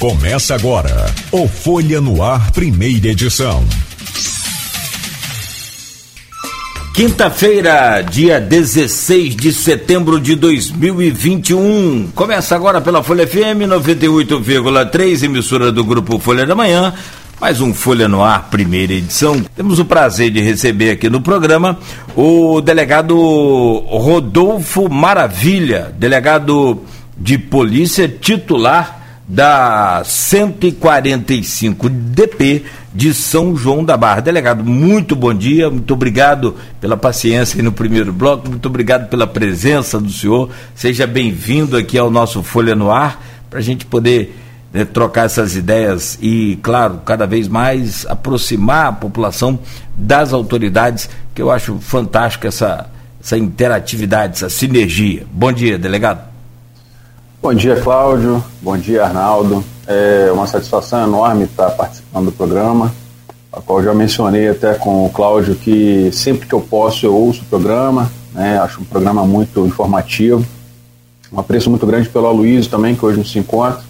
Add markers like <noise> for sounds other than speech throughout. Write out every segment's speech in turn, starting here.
Começa agora o Folha no Ar, primeira edição. Quinta-feira, dia 16 de setembro de 2021. Começa agora pela Folha FM 98,3, emissora do grupo Folha da Manhã. Mais um Folha no Ar, primeira edição. Temos o prazer de receber aqui no programa o delegado Rodolfo Maravilha, delegado de polícia titular da 145 DP de São João da Barra. Delegado, muito bom dia, muito obrigado pela paciência no primeiro bloco, muito obrigado pela presença do senhor. Seja bem-vindo aqui ao nosso Folha no Ar, para a gente poder né, trocar essas ideias e, claro, cada vez mais aproximar a população das autoridades, que eu acho fantástico essa, essa interatividade, essa sinergia. Bom dia, delegado. Bom dia, Cláudio. Bom dia, Arnaldo. É uma satisfação enorme estar participando do programa, a qual já mencionei até com o Cláudio que sempre que eu posso eu ouço o programa, né? acho um programa muito informativo. Um apreço muito grande pelo Aloysio também, que hoje nos se encontra.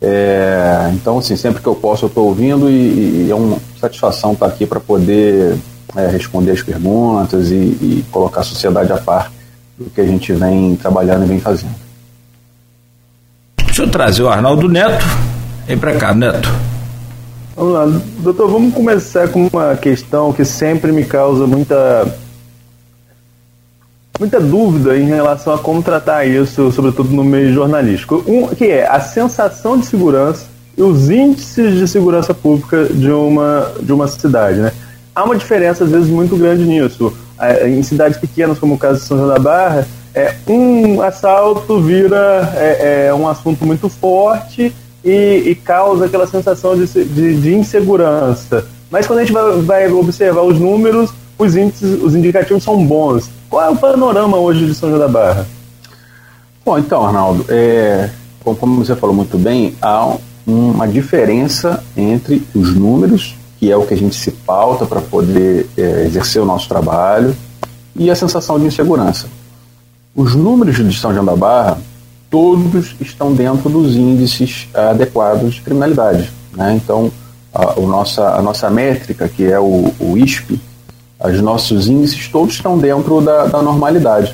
É, então, assim, sempre que eu posso eu estou ouvindo e, e, é uma satisfação estar aqui para poder é, responder as perguntas e, e colocar a sociedade a par do que a gente vem trabalhando e vem fazendo. Deixa eu trazer o Arnaldo Neto. Vem para cá, Neto. Vamos lá, doutor, vamos começar com uma questão que sempre me causa muita muita dúvida em relação a como tratar isso, sobretudo no meio jornalístico, um, que é a sensação de segurança e os índices de segurança pública de uma, de uma cidade. Né? Há uma diferença, às vezes, muito grande nisso. Em cidades pequenas, como o caso de São João da Barra, é, um assalto vira é, é, um assunto muito forte e, e causa aquela sensação de, de, de, insegurança. Mas quando a gente vai, vai, observar os números, os índices, os indicativos são bons. Qual é o panorama hoje de São João da Barra? Bom, então, Arnaldo, é, como você falou muito bem, há uma diferença entre os números, que é o que a gente se pauta para poder é, exercer o nosso trabalho, e a sensação de insegurança. Os números de São João da Barra, todos estão dentro dos índices adequados de criminalidade. Né? Então, a, nossa, a nossa métrica, que é o, o ISP, os nossos índices todos estão dentro da, da normalidade.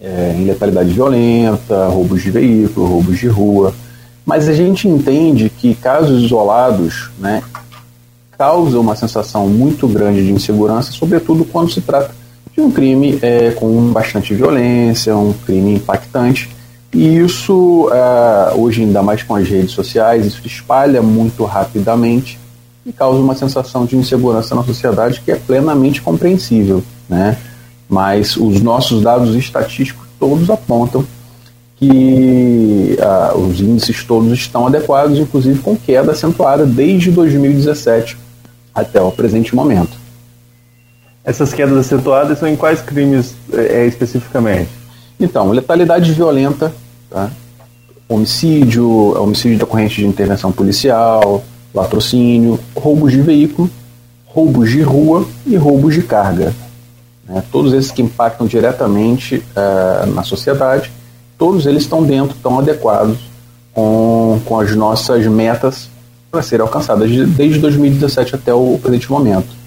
É, em letalidade violenta, roubos de veículo, roubos de rua. Mas a gente entende que casos isolados né, causam uma sensação muito grande de insegurança, sobretudo quando se trata de um crime é, com bastante violência, um crime impactante. E isso, é, hoje ainda mais com as redes sociais, isso espalha muito rapidamente e causa uma sensação de insegurança na sociedade que é plenamente compreensível. Né? Mas os nossos dados estatísticos todos apontam que uh, os índices todos estão adequados, inclusive com queda acentuada desde 2017 até o presente momento. Essas quedas acentuadas são em quais crimes é, especificamente? Então, letalidade violenta, tá? homicídio, homicídio decorrente de intervenção policial, latrocínio, roubos de veículo, roubos de rua e roubos de carga. Né? Todos esses que impactam diretamente uh, na sociedade, todos eles estão dentro, estão adequados com, com as nossas metas para serem alcançadas desde 2017 até o presente momento.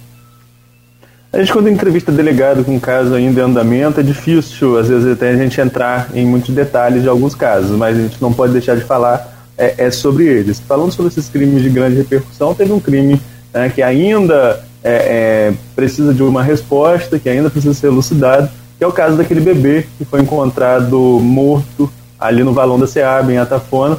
A gente, quando entrevista delegado com um caso ainda em andamento, é difícil, às vezes, até a gente entrar em muitos detalhes de alguns casos, mas a gente não pode deixar de falar é, é sobre eles. Falando sobre esses crimes de grande repercussão, teve um crime né, que ainda é, é, precisa de uma resposta, que ainda precisa ser elucidado, que é o caso daquele bebê que foi encontrado morto ali no valão da SEAB, em Atafona.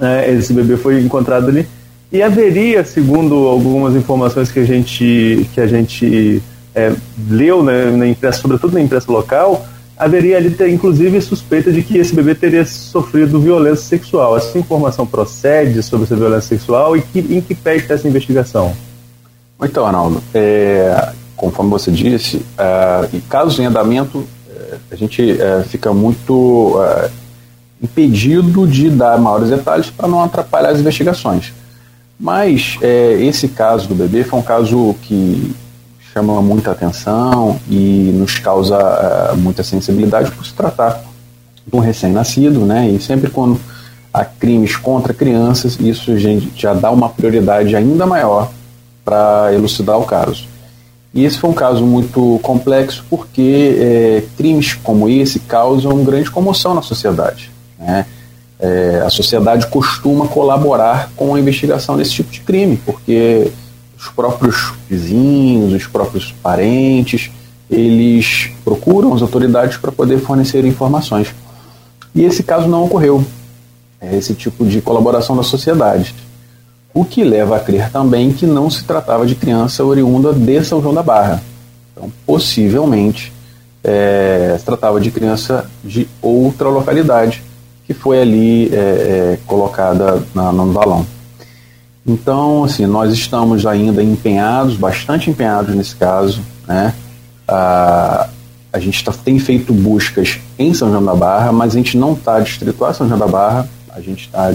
É, esse bebê foi encontrado ali e haveria, segundo algumas informações que a gente, que a gente é, leu, né, na imprensa, sobretudo na imprensa local, haveria ali, inclusive, suspeita de que esse bebê teria sofrido violência sexual. Essa informação procede sobre essa violência sexual e que, em que pé está essa investigação? Então, Arnaldo, é, conforme você disse, uh, em casos em andamento, uh, a gente uh, fica muito impedido de dar maiores detalhes para não atrapalhar as investigações. Mas é, esse caso do bebê foi um caso que chama muita atenção e nos causa é, muita sensibilidade por se tratar de um recém-nascido, né? E sempre quando a crimes contra crianças, isso já dá uma prioridade ainda maior para elucidar o caso. E esse foi um caso muito complexo porque é, crimes como esse causam grande comoção na sociedade. Né? É, a sociedade costuma colaborar com a investigação desse tipo de crime, porque os próprios vizinhos, os próprios parentes, eles procuram as autoridades para poder fornecer informações. E esse caso não ocorreu. É esse tipo de colaboração da sociedade. O que leva a crer também que não se tratava de criança oriunda de São João da Barra. Então, possivelmente, é, se tratava de criança de outra localidade que foi ali é, é, colocada na, no balão. Então, assim, nós estamos ainda empenhados, bastante empenhados nesse caso, né? A, a gente tá, tem feito buscas em São João da Barra, mas a gente não está distrito a São João da Barra, a gente está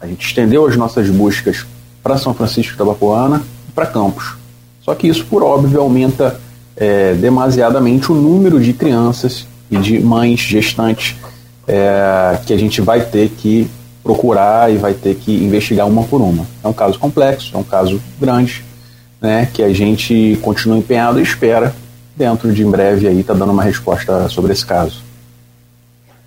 a gente estendeu as nossas buscas para São Francisco da Bapuana e para Campos. Só que isso, por óbvio, aumenta é, demasiadamente o número de crianças e de mães gestantes é, que a gente vai ter que procurar e vai ter que investigar uma por uma. É um caso complexo, é um caso grande, né, que a gente continua empenhado e espera dentro de em breve aí tá dando uma resposta sobre esse caso.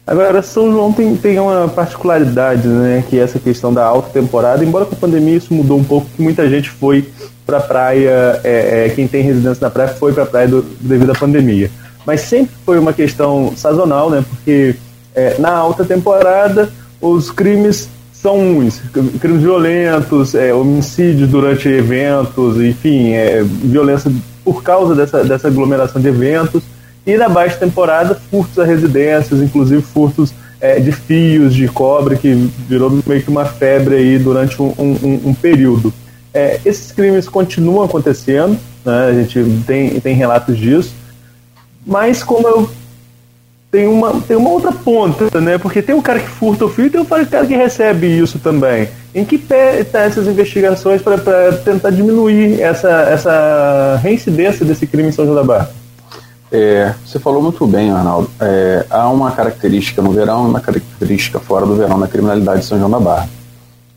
Agora, São João tem, tem uma particularidade, né, que é essa questão da alta temporada, embora com a pandemia isso mudou um pouco, que muita gente foi para praia, é, é, quem tem residência na praia foi para a praia do, devido à pandemia. Mas sempre foi uma questão sazonal, né, porque é, na alta temporada os crimes são uns, crimes violentos, é, homicídios durante eventos, enfim, é, violência por causa dessa, dessa aglomeração de eventos, e na baixa temporada, furtos a residências, inclusive furtos é, de fios de cobre, que virou meio que uma febre aí durante um, um, um período. É, esses crimes continuam acontecendo, né, a gente tem, tem relatos disso, mas como eu tem uma, tem uma outra ponta, né? Porque tem o cara que furta o fio e tem o cara que recebe isso também. Em que pé tá essas investigações para tentar diminuir essa, essa reincidência desse crime em São João da Barra? É, você falou muito bem, Arnaldo. É, há uma característica no verão e uma característica fora do verão na criminalidade de São João da Barra.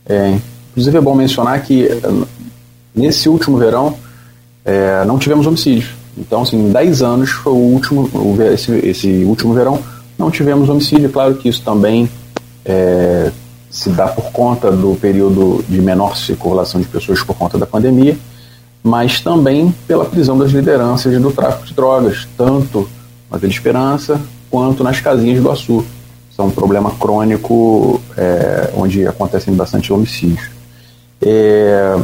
É, inclusive é bom mencionar que nesse último verão é, não tivemos homicídios. Então, assim, em 10 anos foi o último, esse, esse último verão, não tivemos homicídio. Claro que isso também é, se dá por conta do período de menor circulação de pessoas por conta da pandemia, mas também pela prisão das lideranças do tráfico de drogas, tanto na Vila Esperança quanto nas casinhas do Açu. São um problema crônico é, onde acontecem bastante homicídios. É,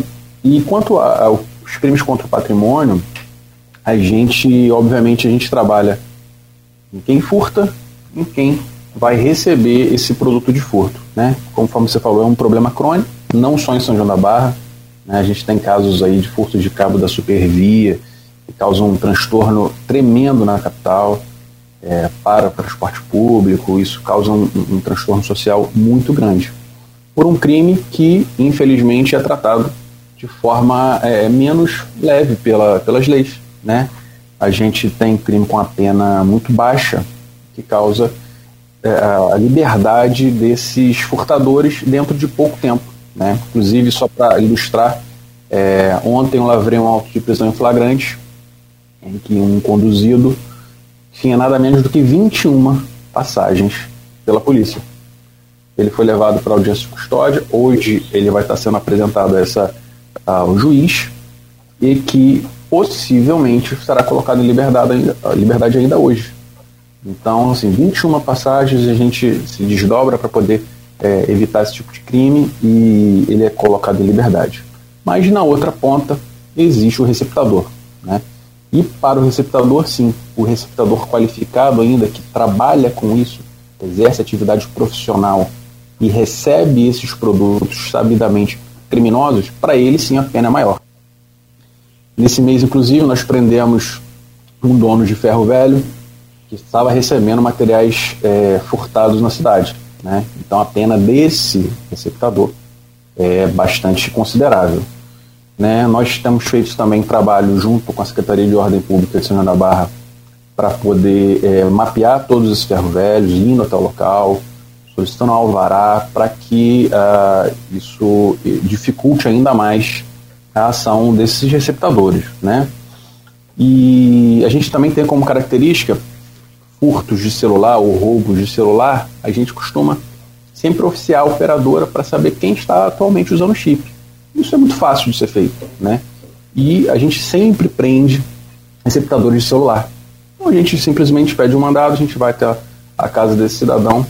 e quanto aos crimes contra o patrimônio, a gente, obviamente, a gente trabalha em quem furta, em quem vai receber esse produto de furto, né? Conforme você falou, é um problema crônico, não só em São João da Barra, né? a gente tem casos aí de furto de cabo da supervia, que causam um transtorno tremendo na capital, é, para o transporte público, isso causa um, um transtorno social muito grande. Por um crime que, infelizmente, é tratado de forma é, menos leve pela, pelas leis né? A gente tem crime com a pena muito baixa, que causa é, a liberdade desses furtadores dentro de pouco tempo. Né? Inclusive, só para ilustrar, é, ontem eu lavrei um auto de prisão em flagrante, em que um conduzido tinha nada menos do que 21 passagens pela polícia. Ele foi levado para audiência de custódia, hoje ele vai estar sendo apresentado a essa, ao juiz, e que possivelmente será colocado em liberdade ainda, liberdade ainda hoje. Então, assim, 21 passagens a gente se desdobra para poder é, evitar esse tipo de crime e ele é colocado em liberdade. Mas na outra ponta existe o receptador, né? E para o receptador, sim, o receptador qualificado ainda que trabalha com isso, exerce atividade profissional e recebe esses produtos sabidamente criminosos, para ele sim a pena é maior. Nesse mês, inclusive, nós prendemos um dono de ferro velho que estava recebendo materiais é, furtados na cidade. Né? Então a pena desse receptador é bastante considerável. Né? Nós temos feito também trabalho junto com a Secretaria de Ordem Pública de São da Barra para poder é, mapear todos esses ferros velhos, indo até o local, solicitando alvará para que uh, isso dificulte ainda mais a ação desses receptadores, né? E a gente também tem como característica furtos de celular ou roubos de celular, a gente costuma sempre oficiar a operadora para saber quem está atualmente usando o chip. Isso é muito fácil de ser feito, né? E a gente sempre prende receptadores de celular. Então a gente simplesmente pede um mandado, a gente vai até a casa desse cidadão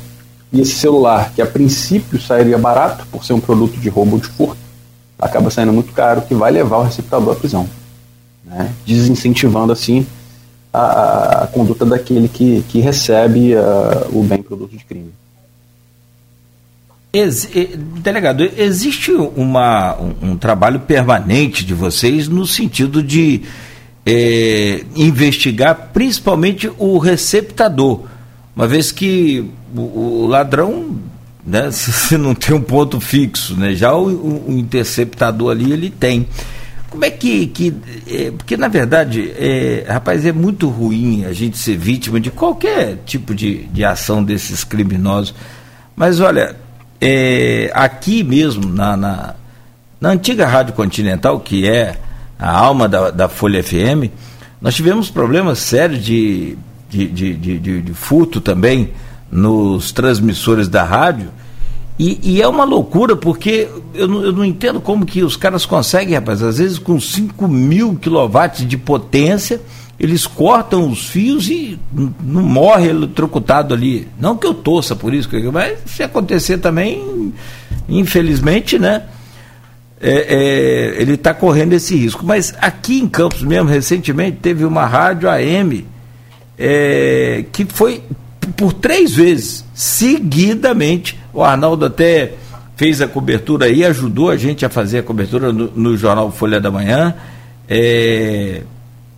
e esse celular, que a princípio sairia barato por ser um produto de roubo de furto, acaba saindo muito caro, que vai levar o receptador à prisão, né? desincentivando assim a, a, conduta daquele que, que recebe uh, o bem produto de crime. Ex delegado, existe uma, um, um, trabalho permanente de vocês no sentido de é, investigar principalmente o receptador, uma vez que o, o ladrão né, <laughs> se não tem um ponto fixo, né, já o, o, interceptador ali ele tem. Como é que. que é, porque, na verdade, é, rapaz, é muito ruim a gente ser vítima de qualquer tipo de, de ação desses criminosos. Mas, olha, é, aqui mesmo, na, na, na, antiga Rádio Continental, que é a alma da, da Folha FM, nós tivemos problemas sérios de, de, de, de, de furto também nos transmissores da rádio e, e, é uma loucura, porque eu não, eu não, entendo como que os caras conseguem, rapaz, às vezes com 5 mil quilowatts de potência, eles cortam os fios e não morre eletrocutado ali. Não que eu torça por isso, mas se acontecer também, infelizmente, né? É, é, ele está correndo esse risco. Mas aqui em Campos mesmo, recentemente, teve uma rádio AM é, que foi por três vezes, seguidamente. O Arnaldo até fez a cobertura aí, ajudou a gente a fazer a cobertura no, no jornal Folha da Manhã. É,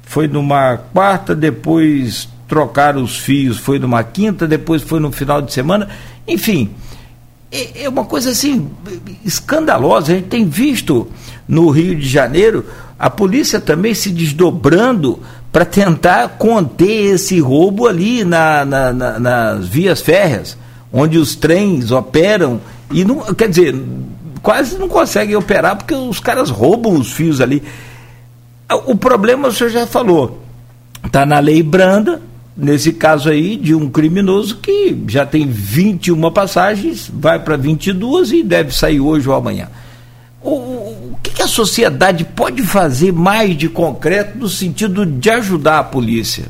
foi numa quarta, depois trocaram os fios, foi numa quinta, depois foi no final de semana. Enfim, é, é uma coisa assim escandalosa. A gente tem visto no Rio de Janeiro a polícia também se desdobrando para tentar conter esse roubo ali na, na, na, nas vias férreas, onde os trens operam e não, quer dizer, quase não conseguem operar porque os caras roubam os fios ali. O problema o senhor já falou, está na lei branda, nesse caso aí, de um criminoso que já tem 21 passagens, vai para 22 e deve sair hoje ou amanhã. O, que, que, a sociedade pode fazer mais de concreto no sentido de ajudar a polícia?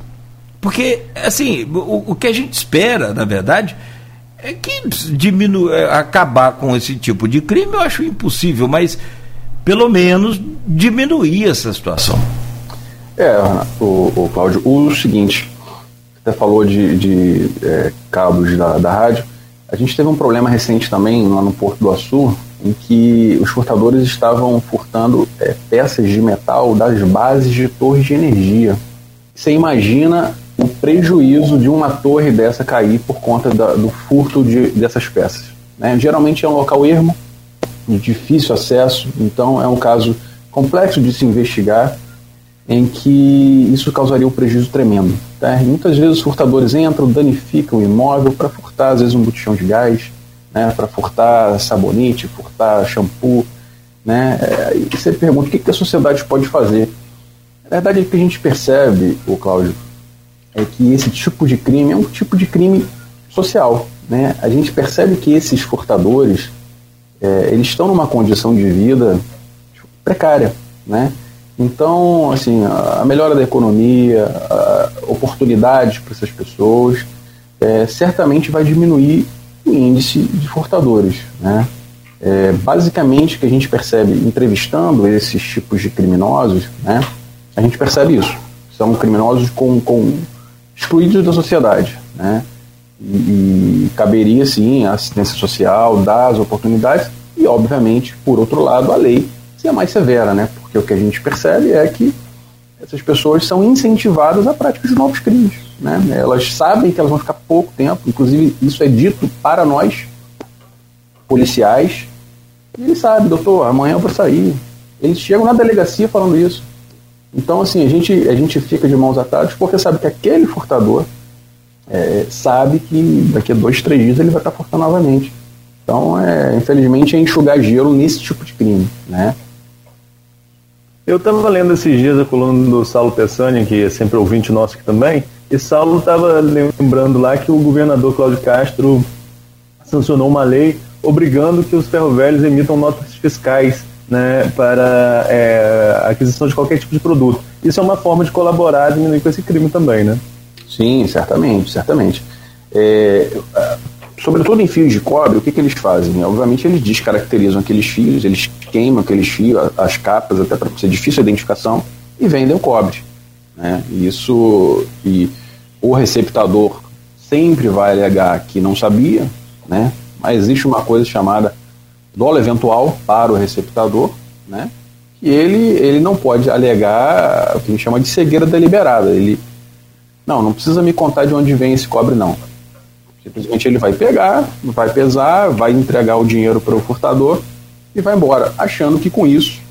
Porque, assim, o, o que a gente espera, na verdade, é que diminu é, acabar com esse tipo de crime, eu acho impossível, mas pelo menos diminuir essa situação. É, o, o Cláudio, o seguinte, até falou de, de é, cabos da, da rádio, a gente teve um problema recente também lá no Porto do Açu, em que os furtadores estavam furtando é, peças de metal das bases de torres de energia. Você imagina o prejuízo de uma torre dessa cair por conta da, do furto de, dessas peças. Né? Geralmente é um local ermo, de difícil acesso, então é um caso complexo de se investigar, em que isso causaria um prejuízo tremendo. Tá? muitas vezes os furtadores entram, danificam o imóvel para furtar, às vezes, um botijão de gás, né, para furtar sabonete, furtar shampoo. Né, é, e você pergunta o que, que a sociedade pode fazer. Na verdade, o que a gente percebe, o Cláudio, é que esse tipo de crime é um tipo de crime social. Né? A gente percebe que esses furtadores é, eles estão numa condição de vida precária. Né? Então, assim, a melhora da economia, oportunidades para essas pessoas, é, certamente vai diminuir o índice de furtadores. Né? É, basicamente, o que a gente percebe entrevistando esses tipos de criminosos, né, a gente percebe isso. São criminosos com, com excluídos da sociedade. Né? E, e caberia, sim, a assistência social, dar as oportunidades e, obviamente, por outro lado, a lei ser mais severa, né? Porque o que a gente percebe é que essas pessoas são incentivadas à prática de novos crimes. Né? Elas sabem que elas vão ficar pouco tempo, inclusive isso é dito para nós, policiais, e eles sabem, doutor, amanhã eu vou sair. Eles chegam na delegacia falando isso. Então, assim, a gente, a gente fica de mãos atadas porque sabe que aquele furtador é, sabe que daqui a dois, três dias ele vai estar portando novamente. Então, é, infelizmente, é enxugar gelo nesse tipo de crime, né? Eu estava lendo esses dias a coluna do Saulo Pessani, que é sempre ouvinte nosso aqui também, e Saulo estava lembrando lá que o governador Cláudio Castro sancionou uma lei obrigando que os ferrovelhos emitam notas fiscais né, para é, aquisição de qualquer tipo de produto. Isso é uma forma de colaborar e diminuir com esse crime também, né? Sim, certamente, certamente. É, sobretudo em fios de cobre, o que, que eles fazem? Obviamente eles descaracterizam aqueles fios, eles queimam aqueles fios, as capas, até para ser difícil a identificação, e vendem o cobre. Né? Isso, e o receptador sempre vai alegar que não sabia, né? mas existe uma coisa chamada dolo eventual para o receptador, né? e ele, ele não pode alegar o que a gente chama de cegueira deliberada. Ele, não, não precisa me contar de onde vem esse cobre, não Simplesmente ele vai pegar, vai pesar, vai entregar o dinheiro para o furtador e vai embora, achando que com isso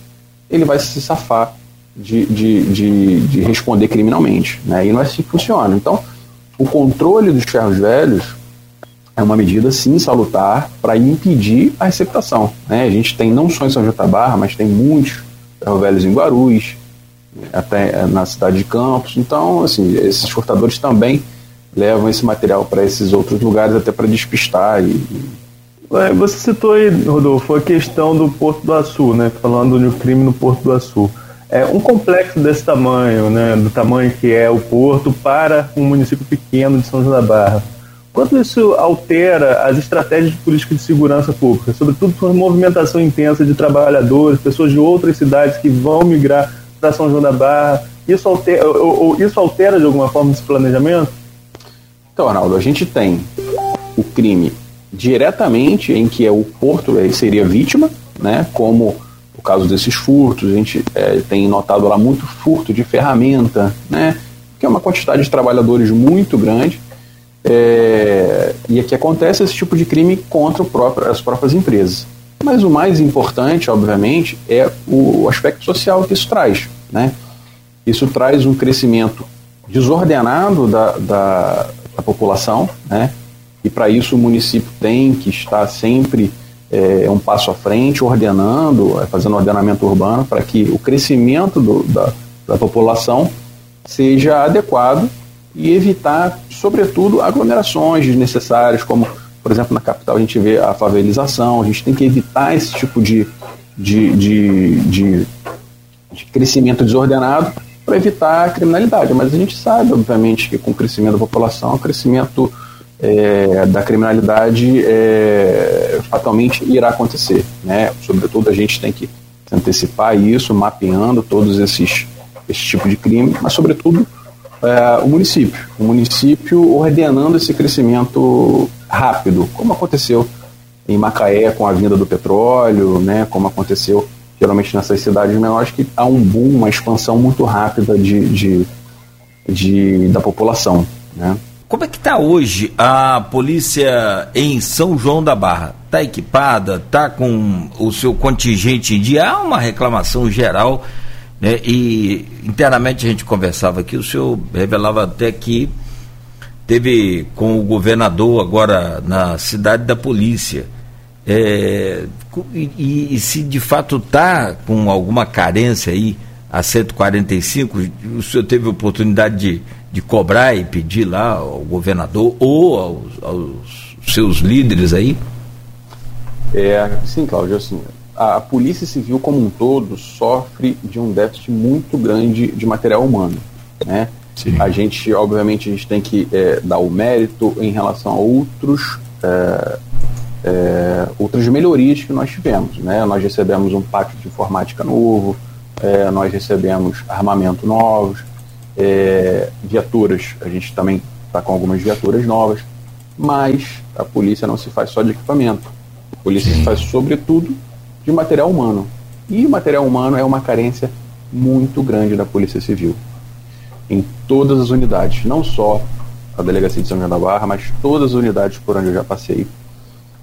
ele vai se safar de, de, de, de responder criminalmente. Né? E não é assim que funciona. Então, o controle dos ferros velhos é uma medida, sim, salutar para impedir a receptação. Né? A gente tem não só em São João da Barra, mas tem muitos ferros velhos em Guarulhos, até na cidade de Campos. Então, assim, esses furtadores também levam esse material para esses outros lugares até para despistar. E, Você citou aí, Rodolfo, a questão do Porto do Açu, né? Falando do crime no Porto do Açu. É um complexo desse tamanho, né? Do tamanho que é o Porto para um município pequeno de São João da Barra. Quanto isso altera as estratégias de política de segurança pública, sobretudo por movimentação intensa de trabalhadores, pessoas de outras cidades que vão migrar para São João da Barra? Isso altera, ou, ou, isso altera de alguma forma esse planejamento? Então, Arnaldo, a gente tem o crime diretamente em que é o porto seria vítima, né? Como o caso desses furtos, a gente é, tem notado lá muito furto de ferramenta, né? Que é uma quantidade de trabalhadores muito grande. É, e aqui acontece esse tipo de crime contra próprio, as próprias empresas. Mas o mais importante, obviamente, é o aspecto social que isso traz. Né? Isso traz um crescimento desordenado da, da, população, né? E para isso o município tem que estar sempre é, um passo à frente, ordenando, é, fazendo ordenamento urbano para que o crescimento do, da, da população seja adequado e evitar, sobretudo, aglomerações desnecessárias, como, por exemplo, na capital a gente vê a favelização, a gente tem que evitar esse tipo de, de, de, de, de crescimento desordenado para evitar a criminalidade. Mas a gente sabe, obviamente, que com o crescimento da população, o crescimento é, da criminalidade é, fatalmente irá acontecer. Né? Sobretudo, a gente tem que antecipar isso, mapeando todos esses esse tipo de crime, mas, sobretudo, é, o município. O município ordenando esse crescimento rápido, como aconteceu em Macaé com a vinda do petróleo, né, como aconteceu geralmente nessas cidades menores, que há um boom, uma expansão muito rápida de, de, de da população. Né? Como é que está hoje a polícia em São João da Barra? Está equipada? Está com o seu contingente dia? Há uma reclamação geral, né? e internamente a gente conversava aqui, o senhor revelava até que teve com o governador agora na cidade da polícia é, e, e, se de fato está com alguma carência aí a 145, o senhor teve oportunidade de, de cobrar e pedir lá ao governador ou aos, aos seus líderes aí? É, sim, Cláudio, assim, a, a, Polícia Civil como um todo sofre de um déficit muito grande de material humano, né? Sim. A gente, obviamente, a gente tem que é, dar o mérito em relação a outros é, é, outras melhorias que nós tivemos. Né? Nós recebemos um pacto de informática novo, é, nós recebemos armamento novos, é, viaturas, a gente também está com algumas viaturas novas, mas a polícia não se faz só de equipamento. A polícia Sim. se faz, sobretudo, de material humano. E o material humano é uma carência muito grande da Polícia Civil. Em todas as unidades, não só a Delegacia de São João da Barra, mas todas as unidades por onde eu já passei,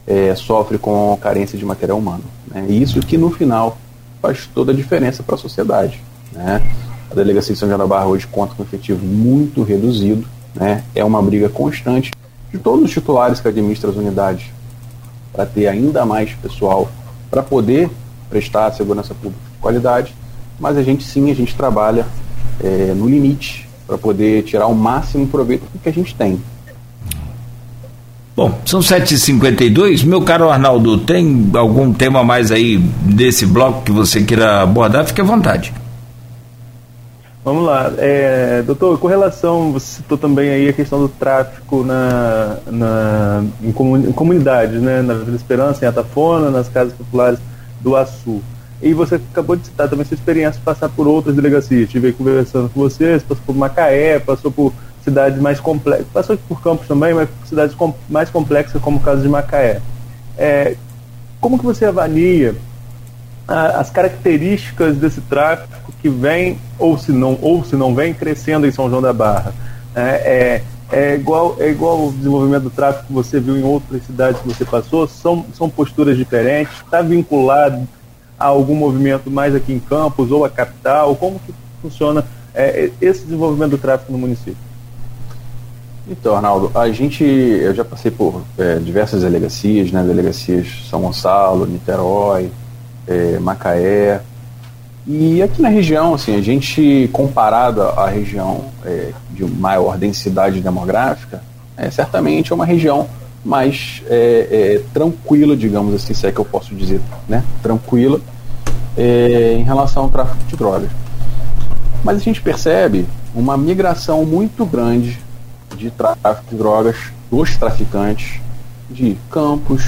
é, sofre com carência de material humano. Né? E isso que no final faz toda a diferença para a sociedade. Né? A Delegacia de São João da Barra hoje conta com um efetivo muito reduzido, Né? É uma briga constante de todos os titulares que administram as unidades para ter ainda mais pessoal para poder prestar segurança pública de qualidade, mas a gente sim, a gente trabalha é, no limite para poder tirar o máximo proveito do que a gente tem. Bom, são 7h52. Meu caro Arnaldo, tem algum tema mais aí desse bloco que você queira abordar? Fique à vontade. Vamos lá. É, doutor, com relação, você citou também aí a questão do tráfico na, na, em, comun, em comunidades, né? Na Vila Esperança, em Atafona, nas casas populares do Açu. E você acabou de citar também sua experiência de passar por outras delegacias. Estive conversando com vocês, passou por Macaé, passou por cidades mais complexas, passou por Campos também, mas cidades com, mais complexas como o caso de Macaé. É, como que você avalia a, as características desse tráfico que vem ou se não ou se não vem crescendo em São João da Barra? É, é, é igual é igual o desenvolvimento do tráfico que você viu em outras cidades que você passou? São, são posturas diferentes? Está vinculado a algum movimento mais aqui em Campos ou a capital? Como que funciona é, esse desenvolvimento do tráfico no município? Então, Arnaldo, a gente, eu já passei por é, diversas delegacias, né? Delegacias São Gonçalo, Niterói, é, Macaé. E aqui na região, assim, a gente, comparado à região é, de maior densidade demográfica, é, certamente é uma região mais é, é, tranquila, digamos assim, se é que eu posso dizer, né? Tranquila é, em relação ao tráfico de drogas. Mas a gente percebe uma migração muito grande de tráfico de drogas dos traficantes de Campos,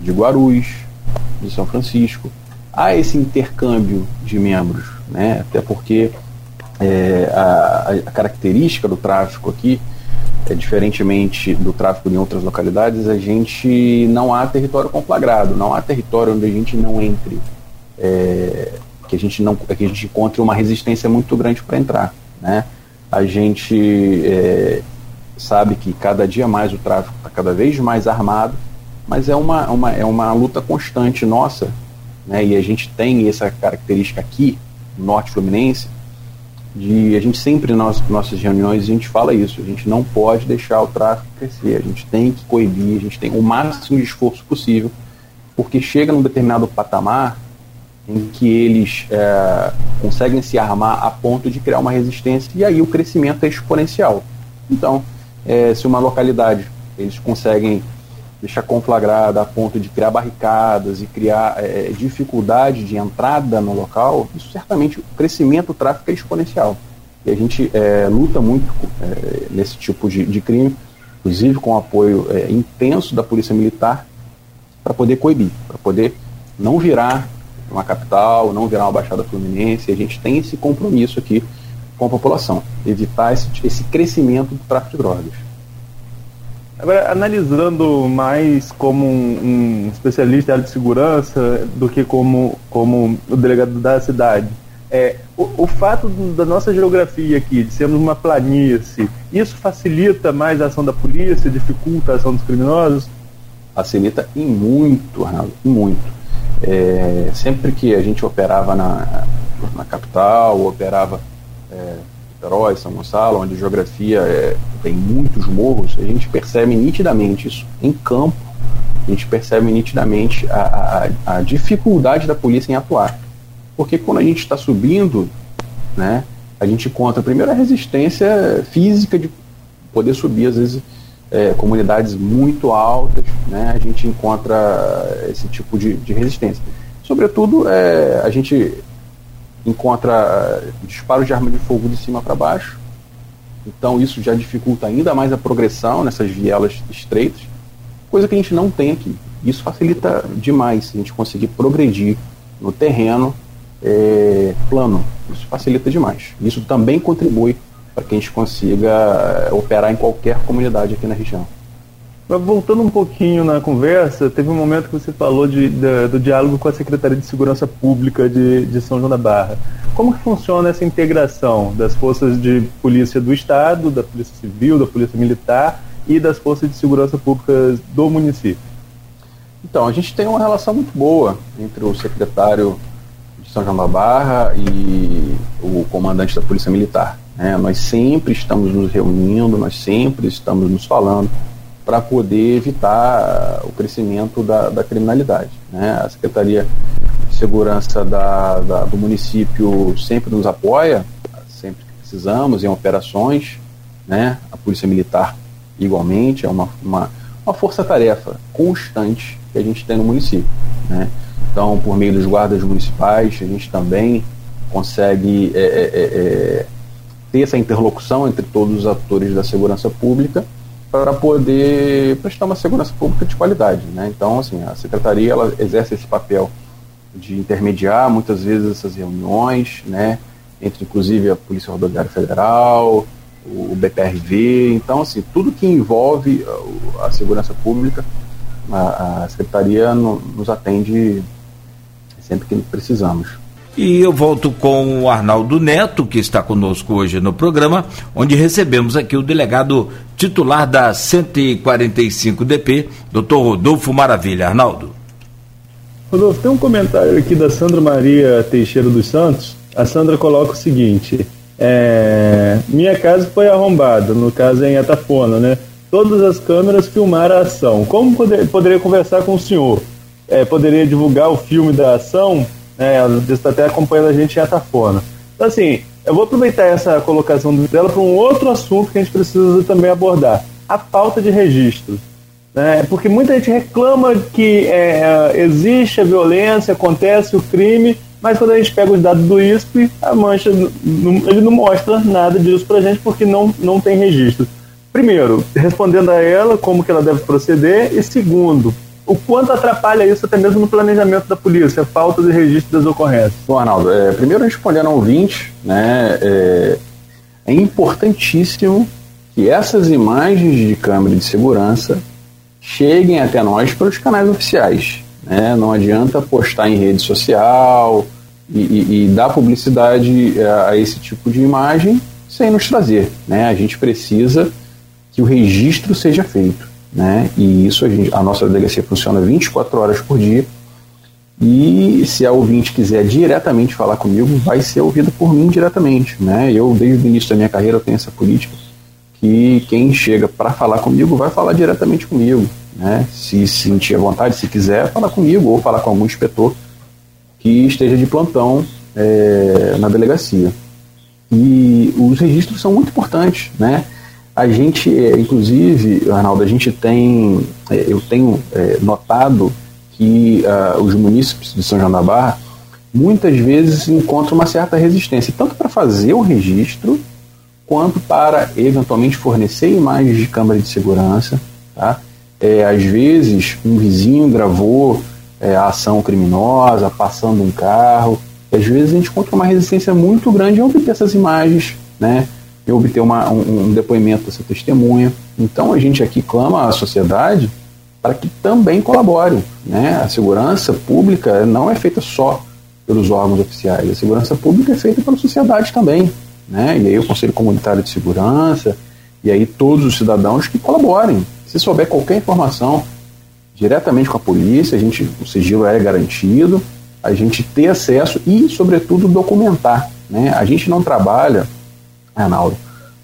de Guarulhos, de São Francisco. Há esse intercâmbio de membros, né? até porque é, a, a, característica do tráfico aqui, é, diferentemente do tráfico em outras localidades, a gente não há território conflagrado, não há território onde a gente não entre, é, que a gente não que a gente encontre uma resistência muito grande para entrar, né? A gente é, sabe que cada dia mais o tráfico está cada vez mais armado, mas é uma, uma, é uma luta constante nossa, né? e a gente tem essa característica aqui, no Norte Fluminense, de a gente sempre nas nossas reuniões a gente fala isso, a gente não pode deixar o tráfico crescer, a gente tem que coibir, a gente tem o máximo de esforço possível, porque chega num determinado patamar em que eles é, conseguem se armar a ponto de criar uma resistência e aí o crescimento é exponencial. Então, é, se uma localidade eles conseguem deixar conflagrada a ponto de criar barricadas e criar é, dificuldade de entrada no local, isso certamente o crescimento do tráfico é exponencial. E a gente é, luta muito é, nesse tipo de, de, crime, inclusive com o apoio é, intenso da Polícia Militar, para poder coibir, para poder não virar uma capital, não virar uma Baixada Fluminense. A gente tem esse compromisso aqui com a população, evitar esse, esse crescimento do tráfico de drogas. Agora, analisando mais como um, um especialista em área de segurança do que como, como o delegado da cidade, é, o, o fato do, da nossa geografia aqui, de sermos uma planície, isso facilita mais a ação da polícia, dificulta a ação dos criminosos? Facilita e muito, Arnaldo, e muito. É, sempre que a gente operava na, na capital, operava é, Niterói, São Gonçalo, onde a geografia é, tem muitos morros, a gente percebe nitidamente isso. Em campo, a gente percebe nitidamente a, a, a dificuldade da polícia em atuar. Porque quando a gente está subindo, né, a gente encontra primeiro a resistência física de poder subir, às vezes, é, comunidades muito altas, né, a gente encontra esse tipo de, de resistência. Sobretudo, é, a gente encontra uh, disparos de arma de fogo de cima para baixo. Então isso já dificulta ainda mais a progressão nessas vielas estreitas, coisa que a gente não tem aqui. Isso facilita demais a gente conseguir progredir no terreno é, plano. Isso facilita demais. Isso também contribui para que a gente consiga eh, operar em qualquer comunidade aqui na região. Voltando um pouquinho na conversa, teve um momento que você falou de, do diálogo com a Secretaria de Segurança Pública de, de, São João da Barra. Como que funciona essa integração das forças de polícia do Estado, da Polícia Civil, da Polícia Militar e das forças de segurança pública do município? Então, a gente tem uma relação muito boa entre o secretário de São João da Barra e o comandante da Polícia Militar. Né? Nós sempre estamos nos reunindo, nós sempre estamos nos falando para poder evitar o crescimento da, da criminalidade. Né? A Secretaria de Segurança da, da, do município sempre nos apoia, sempre que precisamos, em operações. Né? A Polícia Militar, igualmente, é uma, uma, uma força-tarefa constante que a gente tem no município. Né? Então, por meio dos guardas municipais, a gente também consegue é, é, é ter essa interlocução entre todos os atores da segurança pública para poder prestar uma segurança pública de qualidade. Né? Então, assim, a secretaria ela exerce esse papel de intermediar muitas vezes essas reuniões, né, entre inclusive a Polícia Rodoviária Federal, o BPRV. Então, assim, tudo que envolve a, segurança pública, a, secretaria no, nos atende sempre que precisamos. E eu volto com o Arnaldo Neto, que está conosco hoje no programa, onde recebemos aqui o delegado titular da 145DP, doutor Rodolfo Maravilha. Arnaldo. Rodolfo, tem um comentário aqui da Sandra Maria Teixeira dos Santos. A Sandra coloca o seguinte: é, minha casa foi arrombada, no caso é em Atafona, né? Todas as câmeras filmaram a ação. Como poder, poderia conversar com o senhor? É, poderia divulgar o filme da ação? É, ela está até acompanhando a gente em Atafona. Então, assim, eu vou aproveitar essa colocação dela para um outro assunto que a gente precisa também abordar: a falta de registro. Né? Porque muita gente reclama que é, existe a violência, acontece o crime, mas quando a gente pega os dados do ISP, a mancha ele não mostra nada disso para a gente porque não, não tem registro. Primeiro, respondendo a ela como que ela deve proceder, e segundo, o quanto atrapalha isso até mesmo no planejamento da polícia, a falta de registro das ocorrências? Bom, Arnaldo, é, primeiro respondendo ao ouvinte, né, é, é importantíssimo que essas imagens de câmera de segurança cheguem até nós pelos canais oficiais. Né? Não adianta postar em rede social e, e, e dar publicidade a, é, a esse tipo de imagem sem nos trazer. Né? A gente precisa que o registro seja feito. Né? E isso a, gente, a nossa delegacia funciona 24 horas por dia. E se a ouvinte quiser diretamente falar comigo, vai ser ouvido por mim diretamente. Né? Eu, desde o início da minha carreira, tenho essa política que quem chega para falar comigo vai falar diretamente comigo. Né? Se sentir à vontade, se quiser, falar comigo ou falar com algum inspetor que esteja de plantão é, na delegacia. E os registros são muito importantes, né? A gente, é, inclusive, Arnaldo, a gente tem, é, eu tenho é, notado que uh, os munícipes de São João da Barra muitas vezes encontram uma certa resistência, tanto para fazer o registro, quanto para eventualmente fornecer imagens de câmera de segurança. Tá? É, às vezes, um vizinho gravou é, a ação criminosa, passando um carro. Às vezes a gente encontra uma resistência muito grande em obter essas imagens, né? E obter uma, um, um depoimento dessa testemunha. Então a gente aqui clama à sociedade para que também colabore. Né? A segurança pública não é feita só pelos órgãos oficiais, a segurança pública é feita pela sociedade também. Né? E aí o Conselho Comunitário de Segurança, e aí todos os cidadãos que colaborem. Se souber qualquer informação diretamente com a polícia, a gente, o sigilo é garantido, a gente ter acesso e, sobretudo, documentar. Né? A gente não trabalha Arnaldo,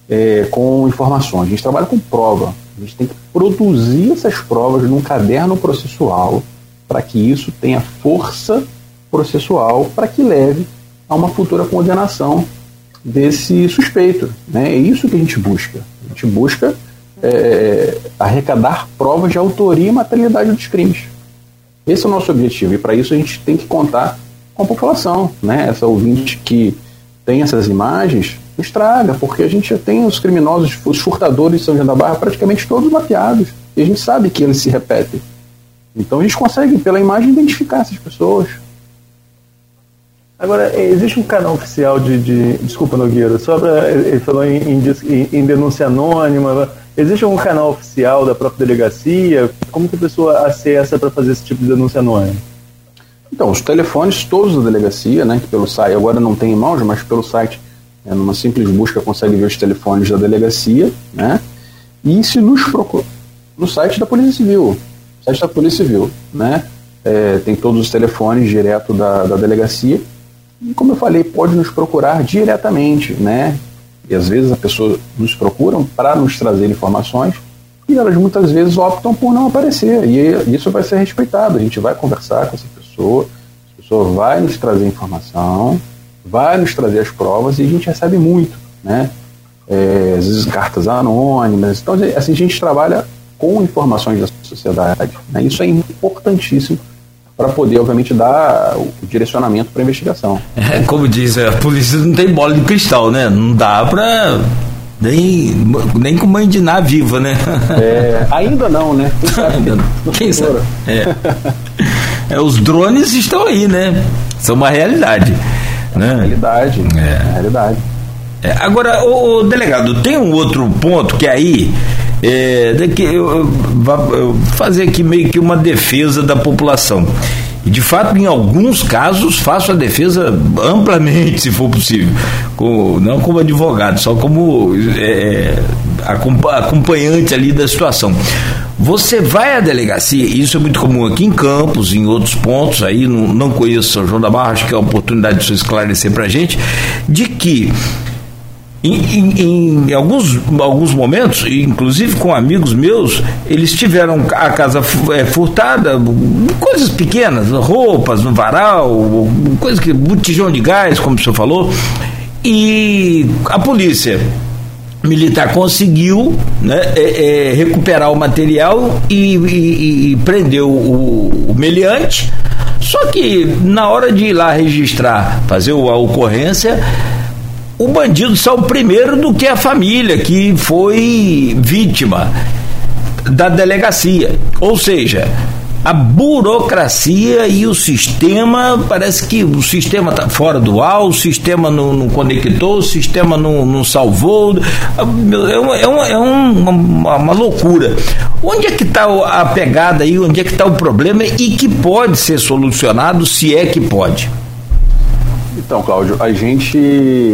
é, com informações. A gente trabalha com prova. A gente tem que produzir essas provas num caderno processual para que isso tenha força processual para que leve a uma futura condenação desse suspeito. Né? É isso que a gente busca. A gente busca é, arrecadar provas de autoria e materialidade dos crimes. Esse é o nosso objetivo e para isso a gente tem que contar com a população. Né? Essa ouvinte que tem essas imagens, estraga, porque a gente já tem os criminosos, os furtadores de São João da Barra praticamente todos mapeados. E a gente sabe que eles se repetem. Então a gente consegue, pela imagem, identificar essas pessoas. Agora, existe um canal oficial de. de desculpa, Nogueira, só para. Ele falou em, em, em, denúncia anônima. Existe um canal oficial da própria delegacia? Como que a pessoa acessa para fazer esse tipo de denúncia anônima? Então, os telefones todos da delegacia, né, que pelo site, agora não tem em mãos, mas pelo site é, numa simples busca consegue ver os telefones da delegacia, né? E se nos procura no site da Polícia Civil, site da Polícia Civil, né? É, tem todos os telefones direto da, da delegacia. E como eu falei, pode nos procurar diretamente, né? E às vezes as pessoas nos procuram para nos trazer informações e elas muitas vezes optam por não aparecer. E isso vai ser respeitado. A gente vai conversar com essa pessoa, a pessoa vai nos trazer informação, vai nos trazer as provas e a gente recebe muito, né? É, às vezes cartas anônimas. Então, assim, a gente trabalha com informações da sociedade. Né? Isso é importantíssimo para poder, obviamente, dar o direcionamento para a investigação. É, como diz, a polícia não tem bola de cristal, né? Não dá para nem, nem com mãe de Ná viva, né? É, ainda não, né? Quem sabe? Quem sabe? É. <laughs> é. os drones estão aí, né? São uma realidade. Né? Realidade. É. Realidade. É, agora, o, delegado, tem um outro ponto que aí é, que eu, vou fazer aqui meio que uma defesa da população. E de fato, em alguns casos, faço a defesa amplamente, se for possível, com, não como advogado, só como é, acompanhante ali da situação. Você vai à delegacia, isso é muito comum aqui em Campos, em outros pontos, aí não, não conheço São João da Barra, acho que é a oportunidade de você esclarecer para a gente, de que em, em, em, alguns, alguns momentos, inclusive com amigos meus, eles tiveram a casa é, furtada, coisas pequenas, roupas no varal, coisas que. botijão de gás, como o senhor falou, e a polícia militar conseguiu né, é, é, recuperar o material e, e, e prendeu o, o meliante. Só que na hora de ir lá registrar, fazer a ocorrência, o bandido saiu primeiro do que a família que foi vítima da delegacia. Ou seja, a burocracia e o sistema, parece que o sistema está fora do ar, o sistema não, não, conectou, o sistema não, não salvou. É, uma, é, uma, é uma, uma, loucura. Onde é que está a pegada aí? Onde é que está o problema e que pode ser solucionado, se é que pode? Então, Cláudio, a gente,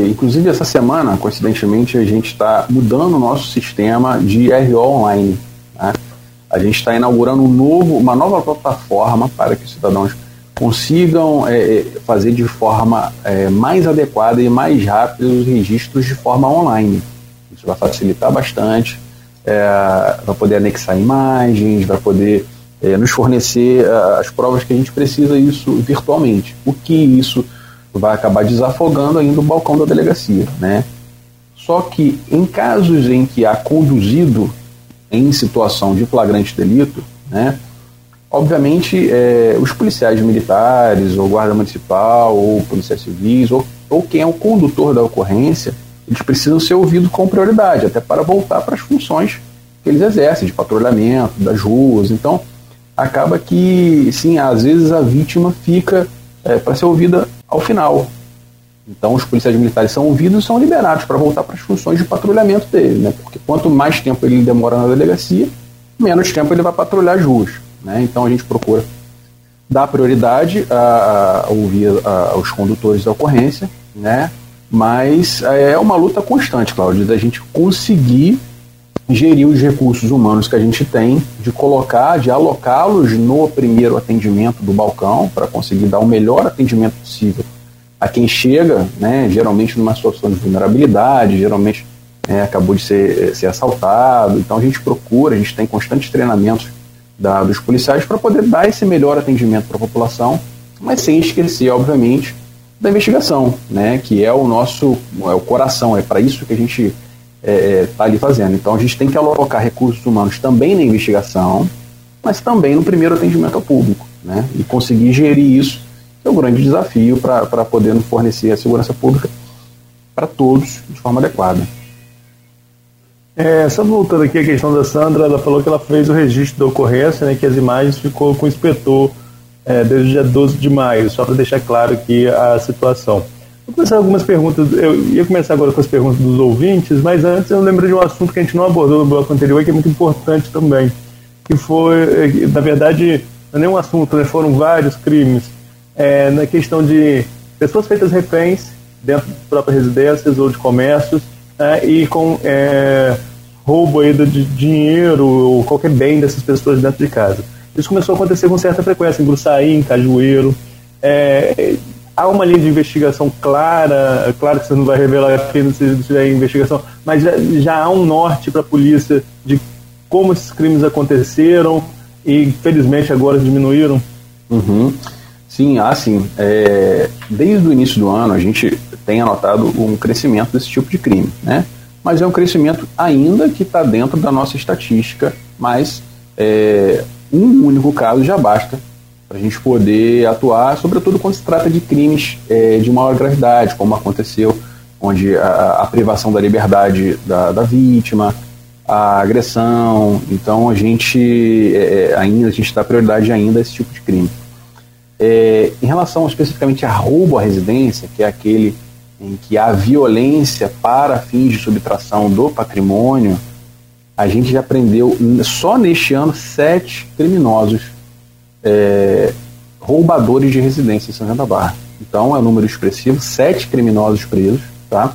inclusive essa semana, coincidentemente, a gente está mudando o nosso sistema de RO online. Né? A gente está inaugurando um novo, uma nova plataforma para que os cidadãos consigam é, é, fazer de forma é, mais adequada e mais rápida os registros de forma online. Isso vai facilitar bastante, é, vai poder anexar imagens, vai poder é, nos fornecer é, as provas que a gente precisa isso virtualmente. O que isso vai acabar desafogando ainda o balcão da delegacia, né? Só que em casos em que há conduzido em situação de flagrante delito, né? Obviamente, é, os policiais militares, ou guarda municipal, ou policiais civis, ou, ou quem é o condutor da ocorrência, eles precisam ser ouvidos com prioridade, até para voltar para as funções que eles exercem, de patrulhamento, das ruas. Então, acaba que, sim, às vezes a vítima fica é, para ser ouvida ao final. Então, os policiais militares são ouvidos e são liberados para voltar para as funções de patrulhamento dele, né? Porque quanto mais tempo ele demora na delegacia, menos tempo ele vai patrulhar as ruas, né? Então, a gente procura dar prioridade a, a ouvir os condutores da ocorrência, né? Mas é uma luta constante, Cláudio, da gente conseguir gerir os recursos humanos que a gente tem, de colocar, de alocá-los no primeiro atendimento do balcão, para conseguir dar o melhor atendimento possível a quem chega, né, geralmente numa situação de vulnerabilidade, geralmente é, acabou de ser, ser assaltado. Então a gente procura, a gente tem constantes treinamentos da, dos policiais para poder dar esse melhor atendimento para a população, mas sem esquecer, obviamente, da investigação, né, que é o nosso é o coração, é para isso que a gente está é, é tá ali fazendo. Então a gente tem que alocar recursos humanos também na investigação, mas também no primeiro atendimento ao público, né? E conseguir gerir isso é um grande desafio para poder fornecer a segurança pública para todos de forma adequada. É, só voltando aqui a questão da Sandra, ela falou que ela fez o registro da ocorrência, né, que as imagens ficou com o inspetor é, desde o dia 12 de maio, só para deixar claro aqui a situação. Vou começar algumas perguntas. Eu ia começar agora com as perguntas dos ouvintes, mas antes eu lembro de um assunto que a gente não abordou no bloco anterior que é muito importante também. Que foi, eh, na verdade, não é nenhum assunto, né? foram vários crimes. É, na questão de pessoas feitas reféns dentro de próprias residências ou de comércios né? e com é, roubo aí de dinheiro ou qualquer bem dessas pessoas dentro de casa. Isso começou a acontecer com certa frequência em Gruçaí, em Cajueiro. É, há uma linha de investigação clara, claro que você não vai revelar aqui se tiver investigação, mas já, já há um norte para a polícia de como esses crimes aconteceram e felizmente agora diminuíram? Uhum. Sim, há sim. É, desde o início do ano a gente tem anotado um crescimento desse tipo de crime, né? Mas é um crescimento ainda que está dentro da nossa estatística, mas é, um único caso já basta para a gente poder atuar, sobretudo quando se trata de crimes é, de maior gravidade, como aconteceu, onde a, a privação da liberdade da, da, vítima, a agressão. Então a gente é, é ainda a gente dá prioridade ainda a esse tipo de crime. É, em relação especificamente a roubo à residência, que é aquele em que há violência para fins de subtração do patrimônio, a gente já prendeu só neste ano sete criminosos é, roubadores de residência em São João da Barra. Então é um número expressivo, sete criminosos presos, tá?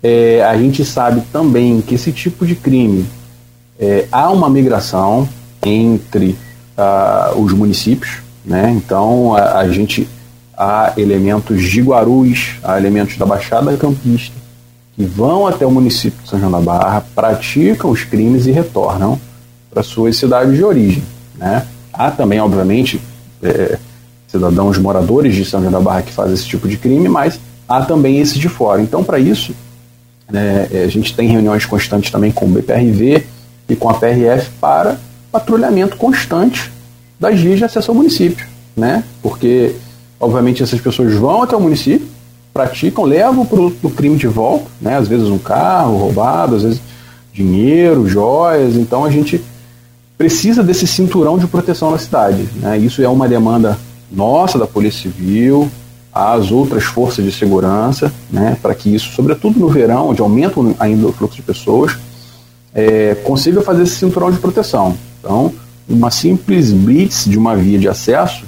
É, a gente sabe também que esse tipo de crime é, há uma migração entre uh, os municípios, né? Então a, a, gente há elementos de Guarulhos, há elementos da Baixada Campista que vão até o município de São João da Barra, praticam os crimes e retornam para suas cidades de origem, né? Há também, obviamente, é, cidadãos moradores de São João da Barra que fazem esse tipo de crime, mas há também esses de fora. Então, para isso, né, a gente tem reuniões constantes também com o BPRV e com a PRF para patrulhamento constante das vias de acesso ao município, né? Porque, obviamente, essas pessoas vão até o município, praticam, levam o produto do crime de volta, né? Às vezes um carro roubado, às vezes dinheiro, joias. Então a gente precisa desse cinturão de proteção na cidade. Né? Isso é uma demanda nossa da Polícia Civil, às outras forças de segurança, né? para que isso, sobretudo no verão, onde aumenta ainda o fluxo de pessoas, é, consiga fazer esse cinturão de proteção. Então, uma simples blitz de uma via de acesso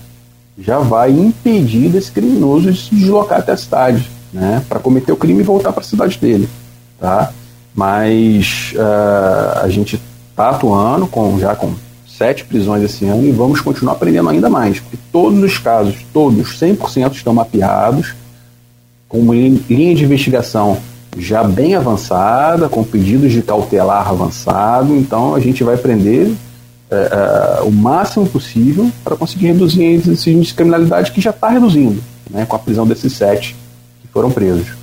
já vai impedir desse criminoso de se deslocar até a cidade, né, para cometer o crime e voltar para a cidade dele, tá? Mas uh, a gente está atuando com já com sete prisões esse ano e vamos continuar aprendendo ainda mais, porque todos os casos, todos, 100% estão mapeados, com uma linha de investigação já bem avançada, com pedidos de cautelar avançado, então a gente vai prender é, é, o máximo possível para conseguir reduzir esse índice de criminalidade que já está reduzindo, né, com a prisão desses sete que foram presos.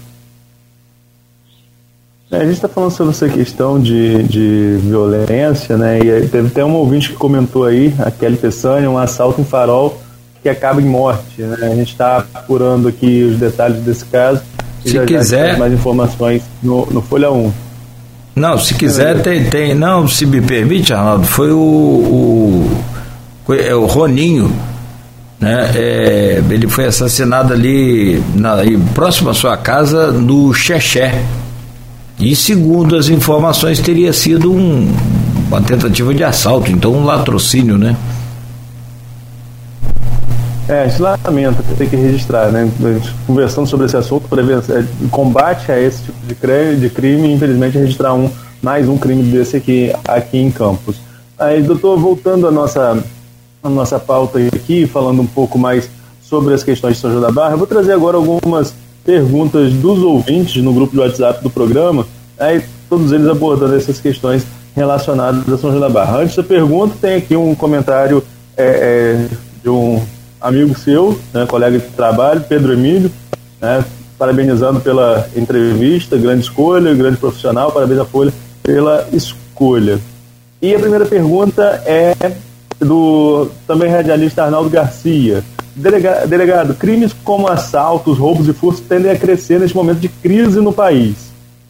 É, a gente está falando sobre essa questão de, de violência, né? E teve até um ouvinte que comentou aí, a Kelly Pessani, um assalto em farol que acaba em morte. Né? A gente está apurando aqui os detalhes desse caso. Se já quiser. Já mais informações no, no Folha 1. Não, se quiser, tem, tem. Não, se me permite, Arnaldo, foi o, o, foi, é, o Roninho. Né? É, ele foi assassinado ali na, próximo à sua casa no Xexé. E segundo as informações, teria sido um, uma tentativa de assalto, então um latrocínio, né? É, a gente lamenta ter que registrar, né? Conversando sobre esse assunto, prevenção, é, combate a esse tipo de crime, de crime, infelizmente registrar um mais um crime desse aqui, aqui em Campos. Aí, doutor, voltando à nossa, à nossa pauta aqui, falando um pouco mais sobre as questões de São João da Barra, eu vou trazer agora algumas perguntas dos ouvintes no grupo de WhatsApp do programa, aí todos eles abordando essas questões relacionadas a São João da Barra. Antes da pergunta, tem aqui um comentário é, é, de um amigo seu, né, colega de trabalho, Pedro Emílio, né, parabenizando pela entrevista, grande escolha, grande profissional, parabéns à Folha pela escolha. E a primeira pergunta é do também radialista Arnaldo Garcia. Delegado, delegado, crimes como assaltos, roubos e furtos tendem a crescer neste momento de crise no país.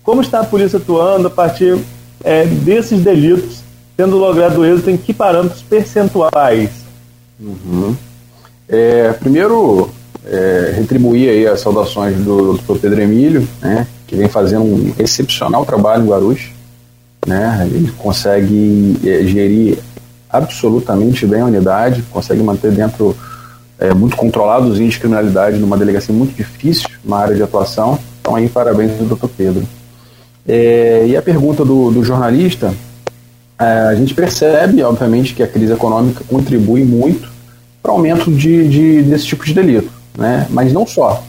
Como está a polícia atuando a partir é, desses delitos, tendo logrado êxito em que parâmetros percentuais? Uhum. É, primeiro, é, retribuir aí as saudações do, do Pedro Emílio, né, que vem fazendo um excepcional trabalho em Guarulhos. Né, ele consegue é, gerir absolutamente bem a unidade, consegue manter dentro é, muito controlados os índices de criminalidade numa delegacia muito difícil, uma área de atuação. Então aí parabéns ao doutor Pedro. É, e a pergunta do, do jornalista, é, a gente percebe, obviamente, que a crise econômica contribui muito para aumento de, de, desse tipo de delito. né? mas não só.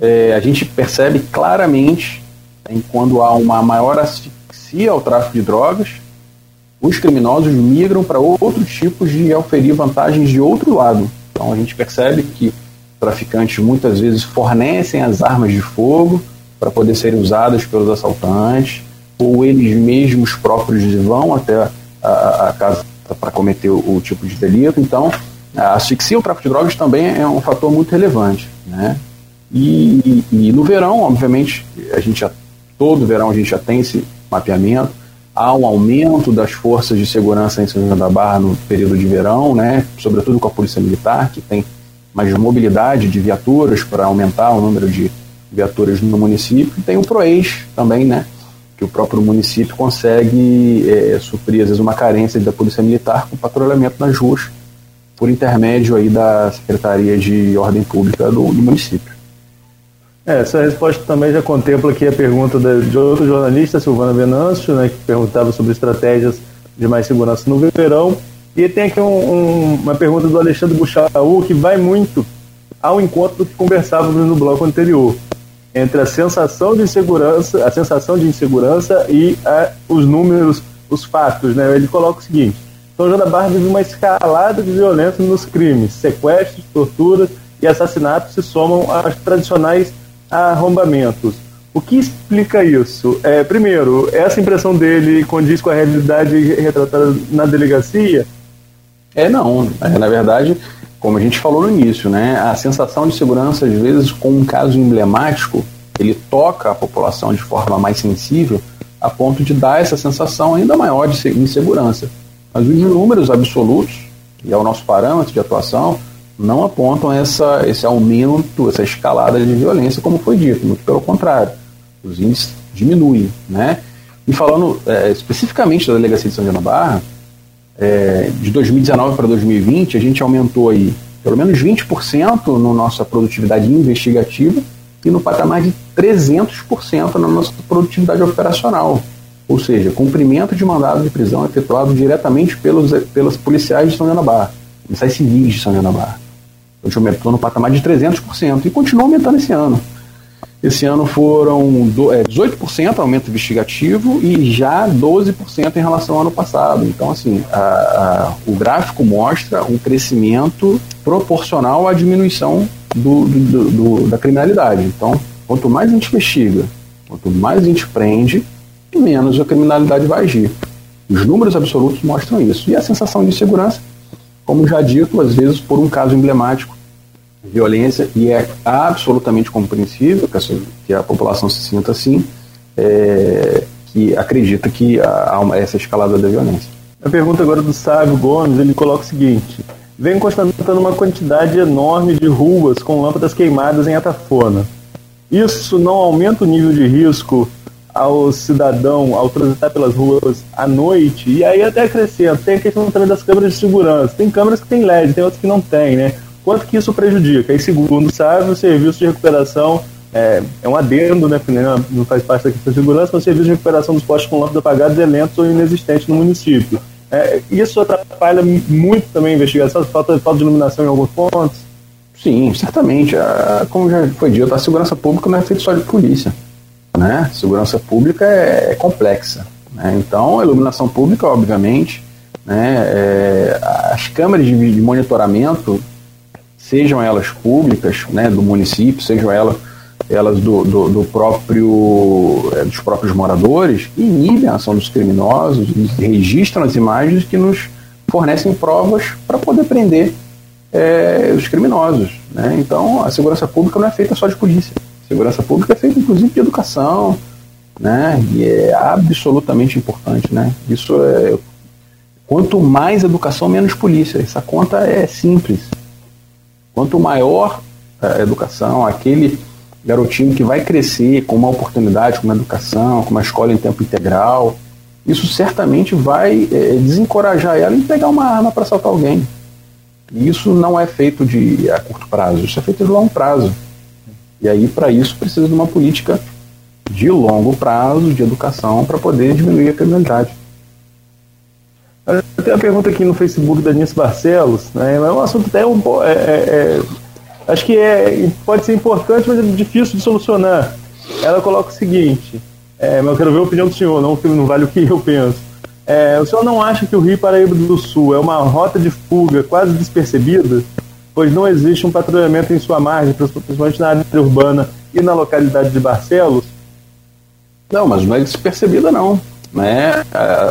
É, a gente percebe claramente em quando há uma maior asfixia ao tráfico de drogas, os criminosos migram para outros tipos de oferir vantagens de outro lado. Então a gente percebe que traficantes muitas vezes fornecem as armas de fogo para poder serem usadas pelos assaltantes, ou eles mesmos próprios vão até a, a, a casa para cometer o, o, tipo de delito. Então, a asfixia o tráfico de drogas também é um fator muito relevante. Né? E, e, no verão, obviamente, a gente já, todo verão a gente já tem esse mapeamento. Há um aumento das forças de segurança em São João da Barra no período de verão, né? sobretudo com a Polícia Militar, que tem mais mobilidade de viaturas para aumentar o número de viaturas no município. E tem o PROEX também, né? que o próprio município consegue é, suprir, às vezes, uma carência da Polícia Militar com patrulhamento nas ruas, por intermédio aí da Secretaria de Ordem Pública do, do município. É, essa resposta também já contempla aqui a pergunta de outro jornalista, Silvana Venâncio, né, que perguntava sobre estratégias de mais segurança no verão. E tem aqui um, um, uma pergunta do Alexandre Buchaú, que vai muito ao encontro do que conversávamos no bloco anterior entre a sensação de insegurança, a sensação de insegurança e a, os números, os fatos. Né? Ele coloca o seguinte: São João da Barra vive uma escalada de violência nos crimes, sequestros, torturas e assassinatos se somam aos tradicionais arrombamentos. O que explica isso? É, primeiro, essa impressão dele condiz com a realidade retratada na delegacia? É, não. É, na verdade, como a gente falou no início, né, a sensação de segurança, às vezes, com um caso emblemático, ele toca a população de forma mais sensível, a ponto de dar essa sensação ainda maior de insegurança. Mas os números absolutos, e é o nosso parâmetro de atuação, não apontam essa, esse aumento, essa escalada de violência, como foi dito, muito pelo contrário. Os índices diminuem. Né? E falando é, especificamente da delegacia de São João da Barra, é, de 2019 para 2020, a gente aumentou aí pelo menos 20% na nossa produtividade investigativa e no patamar de 300% na nossa produtividade operacional. Ou seja, cumprimento de mandado de prisão efetuado diretamente pelos, pelos policiais de São Barra, policiais civis de São Barra. A gente aumentou no patamar de 300% e continua aumentando esse ano. Esse ano foram do, é, 18% aumento investigativo e já 12% em relação ao ano passado. Então, assim, a, a, o gráfico mostra um crescimento proporcional à diminuição do, do, do, da criminalidade. Então, quanto mais a gente investiga, quanto mais a gente prende, menos a criminalidade vai agir. Os números absolutos mostram isso. E a sensação de segurança, como já dito, às vezes por um caso emblemático, violência e é absolutamente compreensível que a população se sinta assim, é, que acredita que há essa escalada da violência. A pergunta agora do Sávio Gomes, ele coloca o seguinte: vem constatando uma quantidade enorme de ruas com lâmpadas queimadas em Atafona. Isso não aumenta o nível de risco ao cidadão ao transitar pelas ruas à noite? E aí até acrescento, tem a questão também das câmeras de segurança. Tem câmeras que tem LED, tem outras que não tem, né? quanto que isso prejudica. E segundo sabe, o serviço de recuperação é, é um adendo, né, porque não faz parte da questão de segurança, mas o serviço de recuperação dos postos com lâmpadas apagadas é lento ou inexistente no município. É, isso atrapalha muito também a investigação, falta, falta de iluminação em alguns pontos? Sim, certamente. A, como já foi dito, a segurança pública não é feita só de polícia. Né? Segurança pública é, é complexa. Né? Então, a iluminação pública, obviamente, né? É, as câmeras de, de monitoramento sejam elas públicas, né, do município, sejam elas, elas do, do, do próprio, é, dos próprios moradores, inibem a ação dos criminosos registram as imagens que nos fornecem provas para poder prender é, os criminosos. Né? Então, a segurança pública não é feita só de polícia. Segurança pública é feita, inclusive, de educação, né? E é absolutamente importante, né? Isso é quanto mais educação, menos polícia. Essa conta é simples. Quanto maior a educação, aquele garotinho que vai crescer com uma oportunidade, com uma educação, com uma escola em tempo integral, isso certamente vai é, desencorajar ela em pegar uma arma para assaltar alguém. E isso não é feito de a curto prazo, isso é feito de longo prazo. E aí, para isso, precisa de uma política de longo prazo, de educação, para poder diminuir a criminalidade. Tem uma pergunta aqui no Facebook da Nils Barcelos, né? É um assunto até um, é, é, é, acho que é, pode ser importante, mas é difícil de solucionar. Ela coloca o seguinte, é, mas eu quero ver a opinião do senhor, não, não vale o que eu penso. É, o senhor não acha que o Rio Paraíba do Sul é uma rota de fuga quase despercebida? Pois não existe um patrulhamento em sua margem, principalmente na área urbana e na localidade de Barcelos? Não, mas não é despercebida não. Né?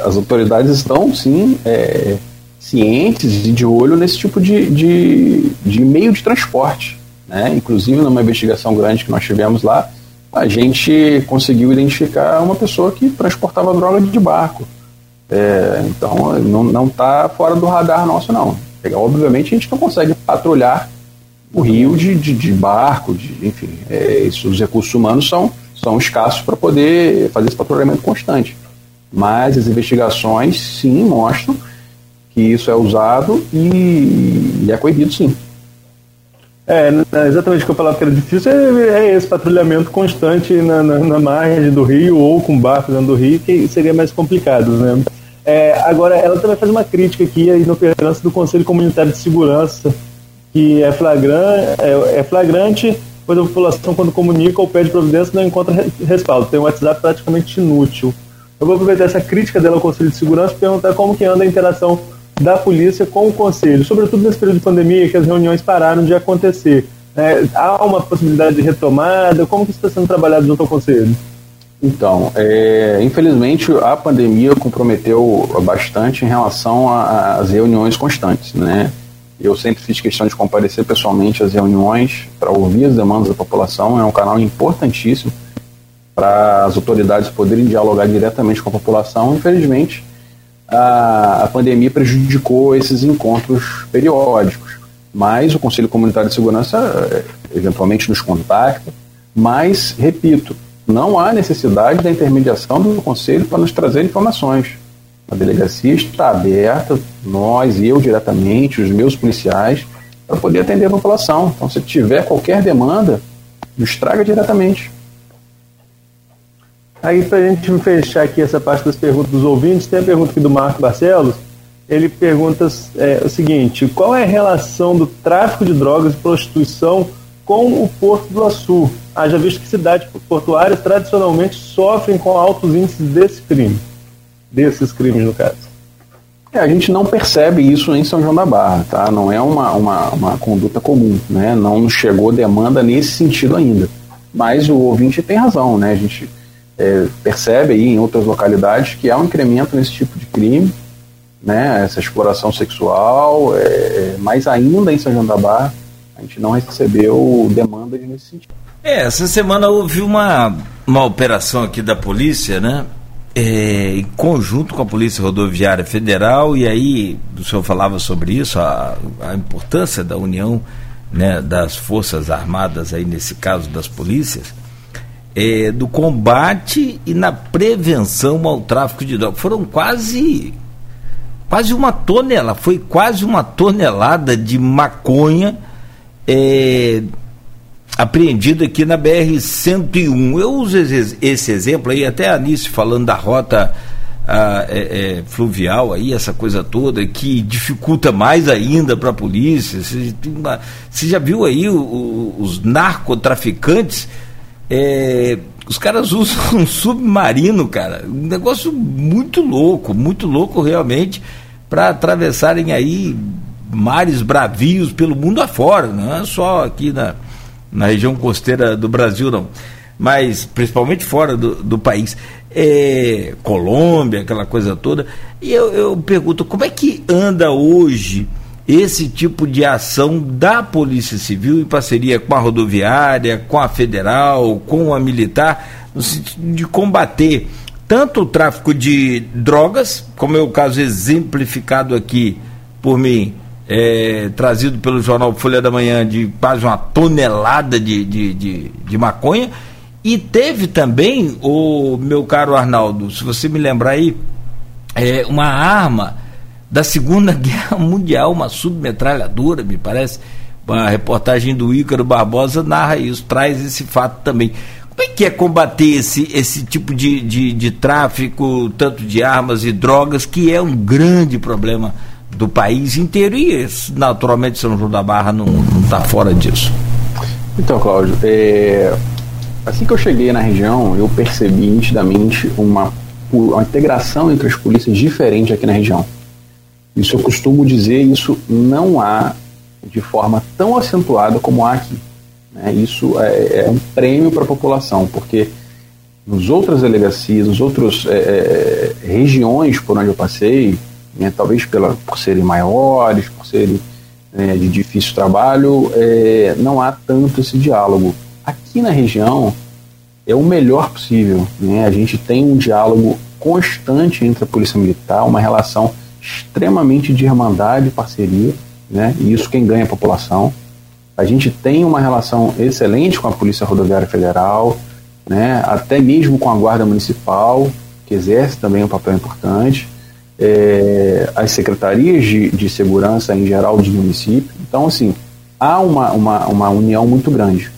As autoridades estão, sim, é, cientes e de olho nesse tipo de, de, de meio de transporte. Né? Inclusive, numa investigação grande que nós tivemos lá, a gente conseguiu identificar uma pessoa que transportava droga de barco. É, então, não está fora do radar nosso, não. Obviamente, a gente não consegue patrulhar o rio de, de, de barco, de, enfim, é, isso, os recursos humanos são, são escassos para poder fazer esse patrulhamento constante. Mas as investigações, sim, mostram que isso é usado e, e é coibido, sim. É, exatamente o que eu falava que era difícil é, é esse patrulhamento constante na, na, na, margem do rio ou com barco dentro do rio, que seria mais complicado, né? É, agora, ela também faz uma crítica aqui à inoperância do Conselho Comunitário de Segurança, que é flagrante, é, é flagrante pois a população, quando comunica ou pede providência, não encontra respaldo. Tem um WhatsApp praticamente inútil. Eu vou aproveitar essa crítica dela ao Conselho de Segurança e perguntar como que anda a interação da polícia com o Conselho, sobretudo nesse período de pandemia, que as reuniões pararam de acontecer. É, há uma possibilidade de retomada? Como que está sendo trabalhado junto ao Conselho? Então, é, infelizmente a pandemia comprometeu bastante em relação às reuniões constantes, né? Eu sempre fiz questão de comparecer pessoalmente às reuniões para ouvir as demandas da população. É um canal importantíssimo para as autoridades poderem dialogar diretamente com a população. Infelizmente, a, a pandemia prejudicou esses encontros periódicos, mas o Conselho Comunitário de Segurança eh, eventualmente nos contacta. Mas, repito, não há necessidade da intermediação do Conselho para nos trazer informações. A delegacia está aberta, nós, eu diretamente, os meus policiais, para poder atender a população. Então, se tiver qualquer demanda, nos traga diretamente. Aí, para a gente fechar aqui essa parte das perguntas dos ouvintes, tem a pergunta aqui do Marco Barcelos. Ele pergunta é, o seguinte: qual é a relação do tráfico de drogas e prostituição com o Porto do Açu? Haja visto que cidades portuárias tradicionalmente sofrem com altos índices desse crime, desses crimes, no caso. É, a gente não percebe isso em São João da Barra, tá? Não é uma, uma, uma conduta comum, né? Não chegou demanda nesse sentido ainda. Mas o ouvinte tem razão, né? A gente é, percebe aí em outras localidades que há um incremento nesse tipo de crime, né, essa exploração sexual, é, mas ainda em São João da Barra a gente não recebeu demanda nesse sentido. É, essa semana houve uma, uma operação aqui da polícia, né? É, em conjunto com a Polícia Rodoviária Federal, e aí o senhor falava sobre isso, a, a importância da união né, das Forças Armadas, aí nesse caso das polícias, é, do combate e na prevenção ao tráfico de drogas. Foram quase quase uma tonelada, foi quase uma tonelada de maconha é, apreendida aqui na BR-101. Eu uso esse, exemplo aí, até a Anice falando da rota a, é, é, fluvial aí, essa coisa toda, que dificulta mais ainda para a polícia. Você, você, já viu aí o, o, os narcotraficantes é, os caras <laughs> usam um submarino, cara. Um negócio muito louco, muito louco realmente, para atravessarem aí mares bravios pelo mundo afora, não é só aqui na, na região costeira do Brasil, não. Mas principalmente fora do, do país. É, Colômbia, aquela coisa toda. E eu, eu pergunto, como é que anda hoje? esse tipo de ação da Polícia Civil em parceria com a rodoviária, com a federal, com a militar, no sentido de combater tanto o tráfico de drogas, como é o caso exemplificado aqui por mim, é, trazido pelo jornal Folha da Manhã, de quase uma tonelada de, de, de, de maconha, e teve também, o meu caro Arnaldo, se você me lembrar aí, é, uma arma da Segunda <laughs> Guerra Mundial, uma submetralhadora, me parece. A reportagem do Ícaro Barbosa narra isso, traz esse fato também. Como é que é combater esse, esse tipo de, de, de tráfico, tanto de armas e drogas, que é um grande problema do país inteiro e naturalmente São João da Barra não está fora disso? Então, Cláudio, é... assim que eu cheguei na região, eu percebi nitidamente uma, uma integração entre as polícias diferente aqui na região. Isso eu costumo dizer, isso não há de forma tão acentuada como há aqui. Né? Isso é, é, um prêmio para a população, porque nos outras delegacias, nos outros é, é, regiões por onde eu passei, né, talvez pela, por serem maiores, por serem né, de difícil trabalho, é, não há tanto esse diálogo. Aqui na região é o melhor possível. Né? A gente tem um diálogo constante entre a Polícia Militar, uma relação extremamente de irmandade e parceria, né? e isso quem ganha é a população. A gente tem uma relação excelente com a Polícia Rodoviária Federal, né? até mesmo com a Guarda Municipal, que exerce também um papel importante é, as secretarias de, de segurança em geral dos municípios. Então, assim, há uma, uma, uma união muito grande.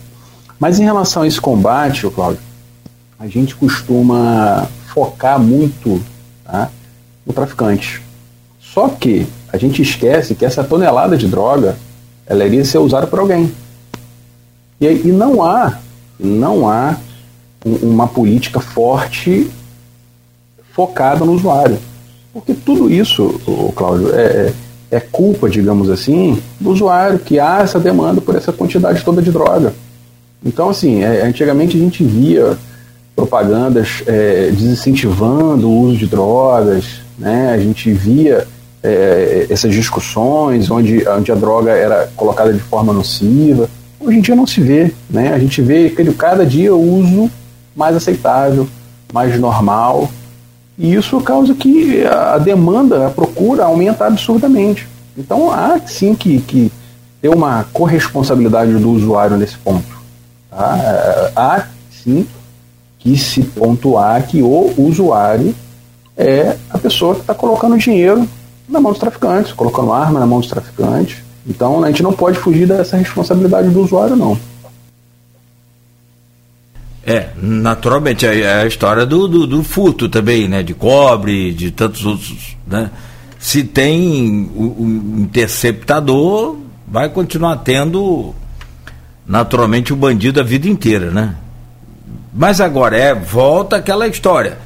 Mas em relação a esse combate, Cláudio, a gente costuma focar muito tá, no traficante. Só que a gente esquece que essa tonelada de droga ela iria ser usada por alguém. E, e não há, não há uma política forte focada no usuário. Porque tudo isso, o Cláudio, é, é, é culpa, digamos assim, do usuário que há essa demanda por essa quantidade toda de droga. Então, assim, é, antigamente a gente via propagandas é, desincentivando o uso de drogas, né? a gente via é, essas discussões onde, onde a droga era colocada de forma nociva. Hoje em dia não se vê, né? a gente vê cada dia o uso mais aceitável, mais normal, e isso causa que a demanda, a procura aumenta absurdamente. Então há sim que, que ter uma corresponsabilidade do usuário nesse ponto. Tá? Há sim que se pontuar que o usuário é a pessoa que está colocando dinheiro na mão dos traficantes, colocando arma na mão dos traficantes. Então a gente não pode fugir dessa responsabilidade do usuário, não. É, naturalmente, é, é a história do, do, do, furto também, né? De cobre, de tantos outros, né? Se tem o, o interceptador, vai continuar tendo naturalmente o bandido a vida inteira, né? Mas agora é, volta aquela história.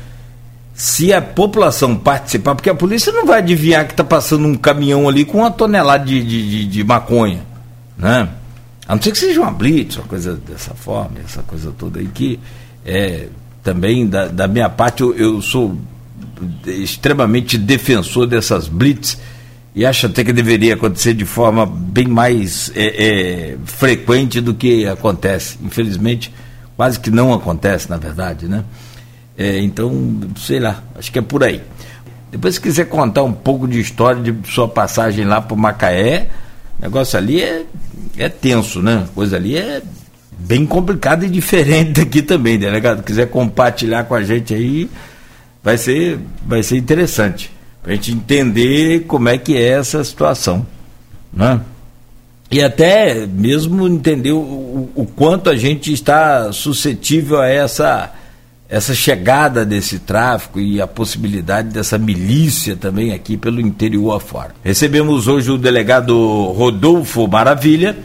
Se a população participar, porque a polícia não vai adivinhar que está passando um caminhão ali com uma tonelada de, de, de, de maconha, né? A não ser que seja uma blitz, uma coisa dessa forma, essa coisa toda aí, que é, também da, da minha parte eu, eu, sou extremamente defensor dessas blitz e acho até que deveria acontecer de forma bem mais é, é, frequente do que acontece. Infelizmente, quase que não acontece, na verdade, né? É, então, sei lá, acho que é por aí. Depois, se quiser contar um pouco de história de sua passagem lá para Macaé, o negócio ali é é tenso, né? Coisa ali é bem complicada e diferente daqui também, delegado. Se quiser compartilhar com a gente aí, vai ser, vai ser interessante. Para a gente entender como é que é essa situação. Né? E até mesmo entender o, o quanto a gente está suscetível a essa essa chegada desse tráfico e a possibilidade dessa milícia também aqui pelo interior afora. Recebemos hoje o delegado Rodolfo Maravilha,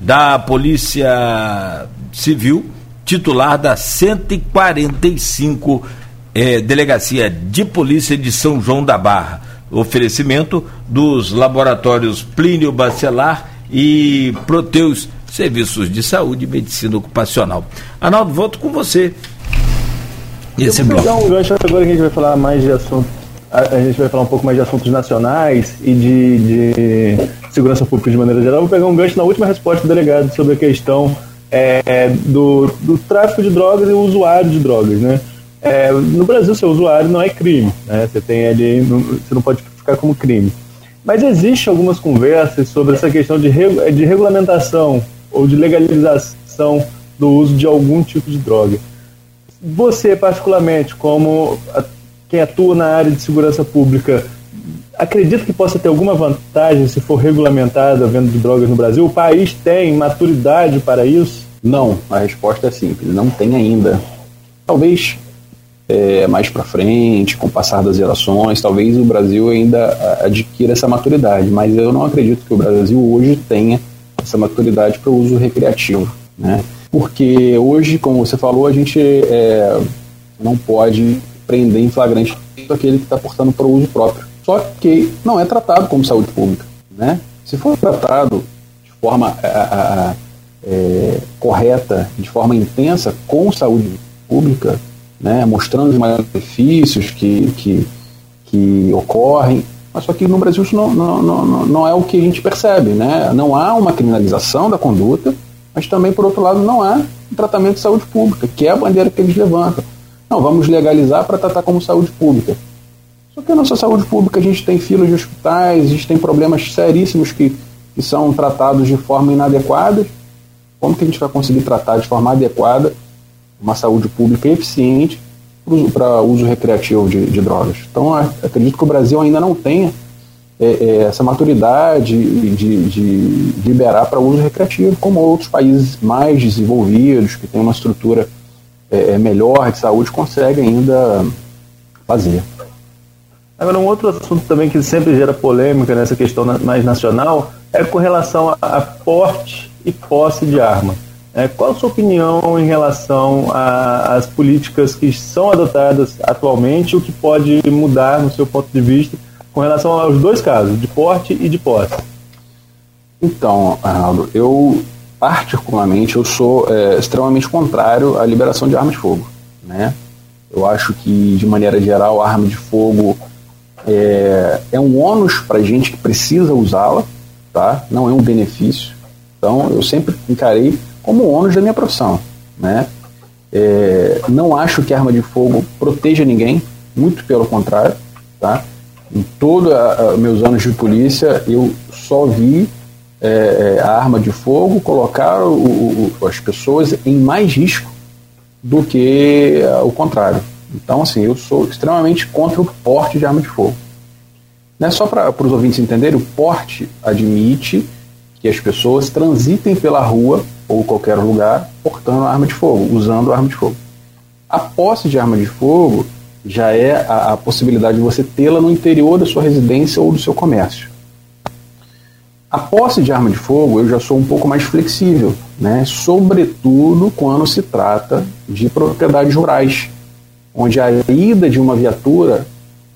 da Polícia Civil, titular da 145 eh, Delegacia de Polícia de São João da Barra. Oferecimento dos laboratórios Plínio Bacelar e Proteus, Serviços de Saúde e Medicina Ocupacional. Arnaldo, volto com você esse vou pegar um gancho agora que a gente vai falar mais de assuntos. A, gente vai falar um pouco mais de assuntos nacionais e de, de segurança pública de maneira geral. Vou pegar um gancho na última resposta do delegado sobre a questão é, do, do tráfico de drogas e o usuário de drogas, né? É, no Brasil, ser usuário não é crime, né? Você tem ali, você não pode ficar como crime. Mas existe algumas conversas sobre essa questão de, de regulamentação ou de legalização do uso de algum tipo de droga. Você, particularmente, como quem atua na área de segurança pública, acredita que possa ter alguma vantagem se for regulamentada a venda de drogas no Brasil? O país tem maturidade para isso? Não, a resposta é simples, não tem ainda. Talvez é, mais para frente, com o passar das gerações, talvez o Brasil ainda adquira essa maturidade, mas eu não acredito que o Brasil hoje tenha essa maturidade para o uso recreativo. Né? Porque hoje, como você falou, a gente é, não pode prender em flagrante aquele que está portando para o uso próprio. Só que não é tratado como saúde pública. Né? Se for tratado de forma a, a, é, correta, de forma intensa, com saúde pública, né, mostrando os malefícios que, que, que ocorrem, mas só que no Brasil isso não, não, não, não é o que a gente percebe. Né? Não há uma criminalização da conduta, mas também, por outro lado, não há tratamento de saúde pública, que é a bandeira que eles levantam. Não, vamos legalizar para tratar como saúde pública. Só que a nossa saúde pública, a gente tem filas de hospitais, a gente tem problemas seríssimos que, que são tratados de forma inadequada. Como que a gente vai conseguir tratar de forma adequada uma saúde pública eficiente para uso recreativo de, de, drogas? Então, acredito que o Brasil ainda não tenha é, é, essa maturidade de, de, liberar para uso recreativo, como outros países mais desenvolvidos, que têm uma estrutura é, é melhor de saúde, conseguem ainda fazer. Agora, um outro assunto também que sempre gera polêmica nessa questão mais nacional é com relação a, a porte e posse de arma. É, qual a sua opinião em relação às políticas que são adotadas atualmente, o que pode mudar, no seu ponto de vista, com relação aos dois casos, de porte e de posse? Então, Arnaldo, eu particularmente eu sou é, extremamente contrário à liberação de armas de fogo. Né? Eu acho que, de maneira geral, a arma de fogo é, é um ônus para gente que precisa usá-la, tá? não é um benefício. Então, eu sempre encarei como ônus da minha profissão. Né? É, não acho que a arma de fogo proteja ninguém, muito pelo contrário. Tá? Em todos meus anos de polícia, eu só vi é, é, a arma de fogo colocar o, o, as pessoas em mais risco do que o contrário. Então, assim, eu sou extremamente contra o porte de arma de fogo. É só para os ouvintes entenderem, o porte admite que as pessoas transitem pela rua ou qualquer lugar portando arma de fogo, usando arma de fogo. A posse de arma de fogo já é a, a possibilidade de você tê-la no interior da sua residência ou do seu comércio. A posse de arma de fogo eu já sou um pouco mais flexível, né? sobretudo quando se trata de propriedades rurais, onde a ida de uma viatura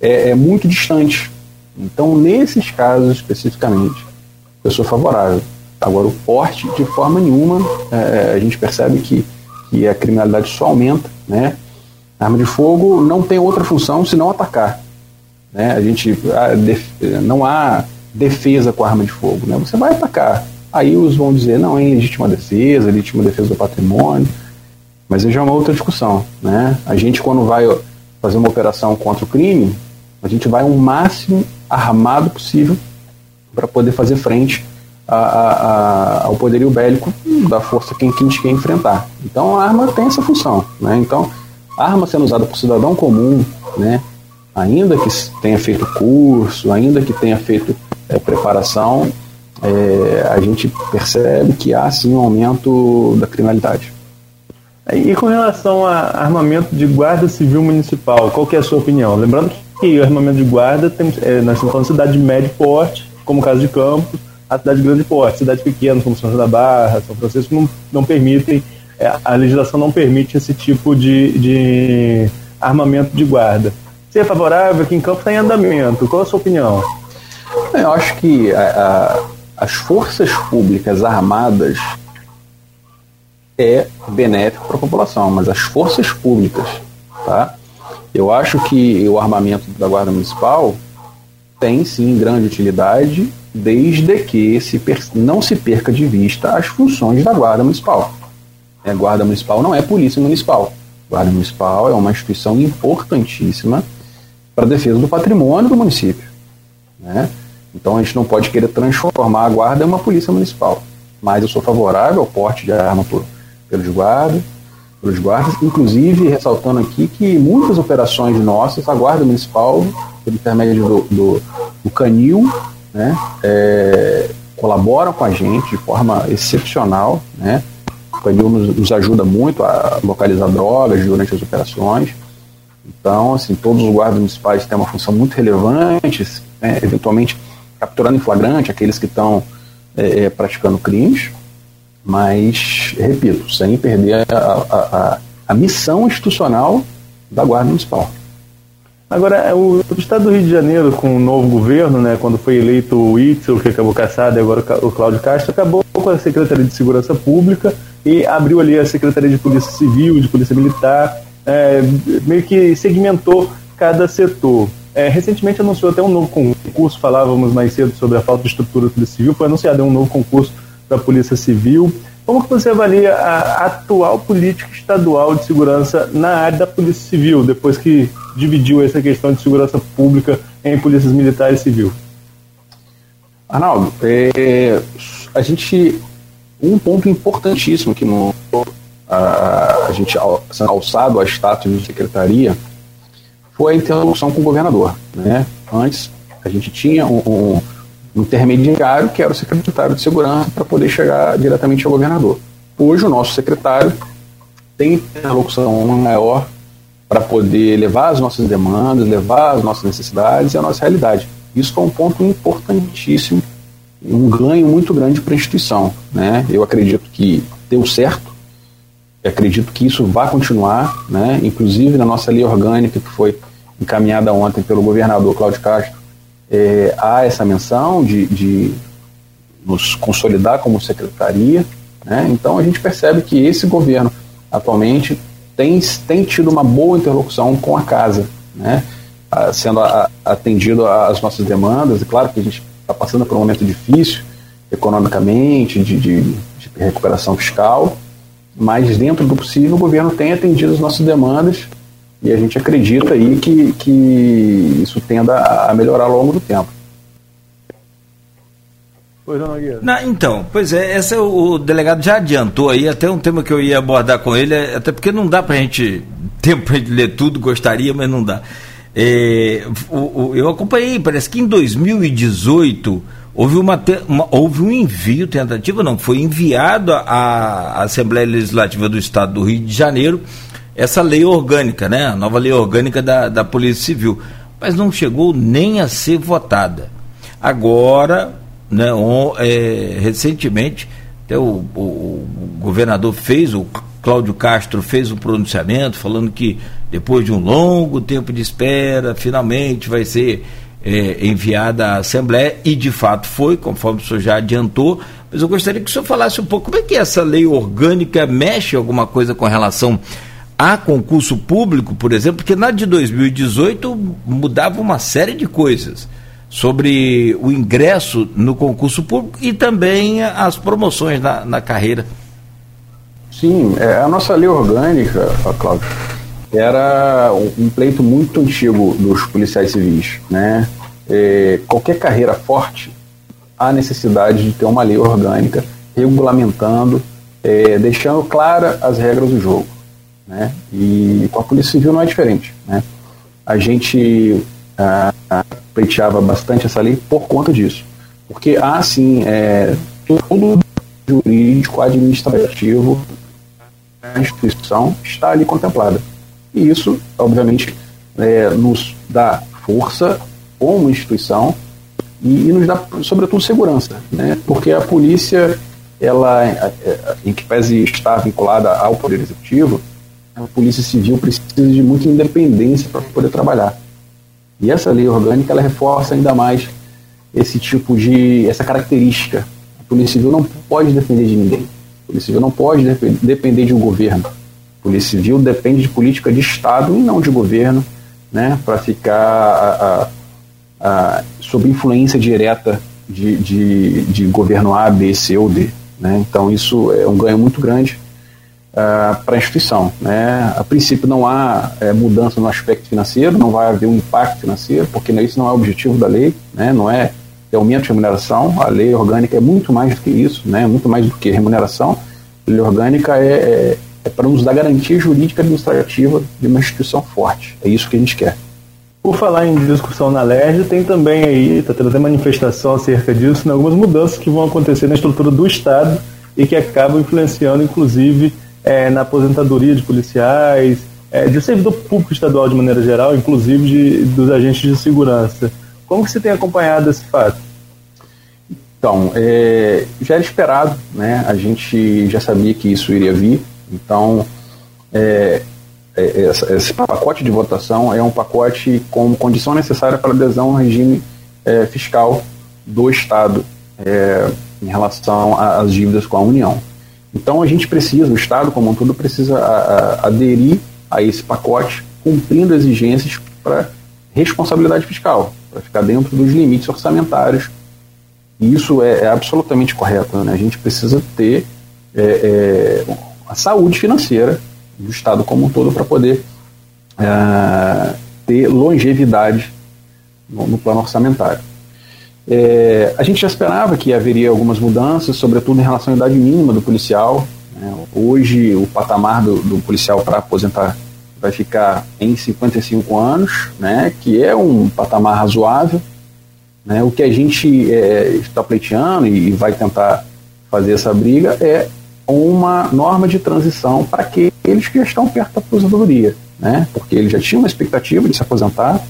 é, é muito distante. Então, nesses casos especificamente, eu sou favorável. Agora, o porte, de forma nenhuma, é, a gente percebe que, que a criminalidade só aumenta. Né? A arma de fogo não tem outra função senão atacar. Né? A gente a, não há defesa com arma de fogo. Né? Você vai atacar. Aí os vão dizer, não, é legítima defesa, legítima defesa do patrimônio. Mas já é uma outra discussão. Né? A gente, quando vai fazer uma operação contra o crime, a gente vai o máximo armado possível para poder fazer frente a, a, a, ao poderio bélico da força que, que a gente quer enfrentar. Então a arma tem essa função. Né? Então, arma sendo usada por cidadão comum, né? ainda que tenha feito curso, ainda que tenha feito é, preparação, é, a gente percebe que há sim um aumento da criminalidade. E com relação a armamento de guarda civil municipal, qual que é a sua opinião? Lembrando que o armamento de guarda, tem, é, nós estamos falando de cidade de médio porte, como o caso de Campos, a cidade de grande porte, cidade pequena, como São João da Barra, São Francisco, não, não permitem, a legislação não permite esse tipo de, de armamento de guarda. Você é favorável que em Campos está em andamento? Qual a sua opinião? Eu acho que a, a, as forças públicas armadas é benéfico para a população, mas as forças públicas, tá? Eu acho que o armamento da Guarda Municipal tem sim grande utilidade, desde que se não se perca de vista as funções da Guarda Municipal. A Guarda Municipal não é Polícia Municipal. Guarda Municipal é uma instituição importantíssima para a defesa do patrimônio do município. Né? Então a gente não pode querer transformar a Guarda em uma Polícia Municipal. Mas eu sou favorável ao porte de arma por pelos guardas, pelos guardas, inclusive ressaltando aqui que muitas operações nossas, a Guarda Municipal, pelo intermédio do, do, do Canil, né, é, colaboram com a gente de forma excepcional. Né? O Canil nos, nos ajuda muito a localizar drogas durante as operações. Então, assim, todos os guardas municipais têm uma função muito relevante, né, eventualmente capturando em flagrante aqueles que estão é, é praticando crimes mas, repito, sem perder a, a, a, a missão institucional da Guarda Municipal. Agora, o, o, Estado do Rio de Janeiro, com o novo governo, né, quando foi eleito o Itzel, que acabou caçado, e agora o Cláudio Castro, acabou com a Secretaria de Segurança Pública e abriu ali a Secretaria de Polícia Civil, de Polícia Militar, é, meio que segmentou cada setor. É, recentemente anunciou até um novo concurso, falávamos mais cedo sobre a falta de estrutura da Polícia Civil, foi anunciado um novo concurso para a Polícia Civil. Como que você avalia a atual política estadual de segurança na área da Polícia Civil, depois que dividiu essa questão de segurança pública em polícias militar e civil? Arnaldo, é, a gente um ponto importantíssimo que no, a, a gente alçado a status de secretaria foi a interlocução com o governador. Né? Antes, a gente tinha um, um, intermediário que era o secretário de segurança para poder chegar diretamente ao governador. Hoje, o nosso secretário tem interlocução maior para poder levar as nossas demandas, levar as nossas necessidades e a nossa realidade. Isso foi um ponto importantíssimo, um ganho muito grande para a instituição. Né? Eu acredito que deu certo, acredito que isso vai continuar, né? inclusive na nossa lei orgânica que foi encaminhada ontem pelo governador Cláudio Castro, é, há essa menção de, de nos consolidar como secretaria. Né? Então a gente percebe que esse governo atualmente tem, tem tido uma boa interlocução com a casa, né? sendo a, atendido às nossas demandas. E claro que a gente está passando por um momento difícil economicamente, de, de, de recuperação fiscal, mas dentro do possível o governo tem atendido as nossas demandas e a gente acredita aí que, que isso tenda a melhorar ao longo do tempo. não, então, pois é, esse é o, o, delegado já adiantou aí, até um tema que eu ia abordar com ele, é, até porque não dá pra gente, tempo <laughs> pra gente ler tudo, gostaria, mas não dá. É, o, o, eu acompanhei, parece que em 2018 houve, uma, uma, houve um envio, tentativa não, foi enviado à Assembleia Legislativa do Estado do Rio de Janeiro essa lei orgânica, né? A nova lei orgânica da, da Polícia Civil. Mas não chegou nem a ser votada. Agora, né, on, é, recentemente, até o, o, o, governador fez, o Cláudio Castro fez um pronunciamento falando que depois de um longo tempo de espera, finalmente vai ser é, enviada à Assembleia, e de fato foi, conforme o senhor já adiantou, mas eu gostaria que o senhor falasse um pouco como é que essa lei orgânica mexe alguma coisa com relação a concurso público, por exemplo, porque na de 2018 mudava uma série de coisas sobre o ingresso no concurso público e também as promoções na, na carreira. Sim, é, a nossa lei orgânica, Cláudio, era um pleito muito antigo dos policiais civis. Né? É, qualquer carreira forte, há necessidade de ter uma lei orgânica regulamentando, é, deixando claras as regras do jogo. Né? E com a Polícia Civil não é diferente. Né? A gente ah, pleiteava bastante essa lei por conta disso. Porque há, sim, é, todo jurídico, administrativo a instituição está ali contemplada. E isso, obviamente, é, nos dá força como instituição e, e, nos dá, sobretudo, segurança. Né? Porque a polícia, ela, é, é, em que pese estar vinculada ao Poder Executivo, a Polícia Civil precisa de muita independência para poder trabalhar. E essa lei orgânica ela reforça ainda mais esse tipo de essa característica. A Polícia Civil não pode depender de ninguém. A Polícia Civil não pode depender de um governo. Polícia Civil depende de política de Estado e não de governo, né, para ficar a, a, a, sob influência direta de, de, de governo A, B, C ou D. Né? Então isso é um ganho muito grande uh, para a instituição. Né? A princípio não há é, mudança no aspecto financeiro, não vai haver um impacto financeiro, porque isso não é o objetivo da lei, né? não é aumento de remuneração, a lei orgânica é muito mais do que isso, né? muito mais do que remuneração. A lei orgânica é, é, é para nos dar garantia jurídica administrativa de uma instituição forte. É isso que a gente quer. Por falar em discussão na LERJ, tem também aí, está tendo até manifestação acerca disso, né, algumas mudanças que vão acontecer na estrutura do Estado e que acabam influenciando, inclusive, é, na aposentadoria de policiais, é, de servidor público estadual de maneira geral, inclusive de, dos agentes de segurança. Como que você tem acompanhado esse fato? Então, é, já era esperado, né? A gente já sabia que isso iria vir. Então, é, é, esse pacote de votação é um pacote com condição necessária para adesão ao regime é, fiscal do Estado é, em relação às dívidas com a União. Então, a gente precisa, o Estado como um todo, precisa a, a, aderir a esse pacote, cumprindo exigências para responsabilidade fiscal, para ficar dentro dos limites orçamentários e isso é, é absolutamente correto. Né? A gente precisa ter é, é, a saúde financeira do Estado como um todo para poder é, ter longevidade no, no plano orçamentário. É, a gente já esperava que haveria algumas mudanças, sobretudo em relação à idade mínima do policial. Né? Hoje, o patamar do, do policial para aposentar vai ficar em 55 anos, né? que é um patamar razoável. Né? O que a gente é, está pleiteando e vai tentar fazer essa briga é uma norma de transição para aqueles que já estão perto da aposentadoria, né? porque eles já tinham uma expectativa de se aposentar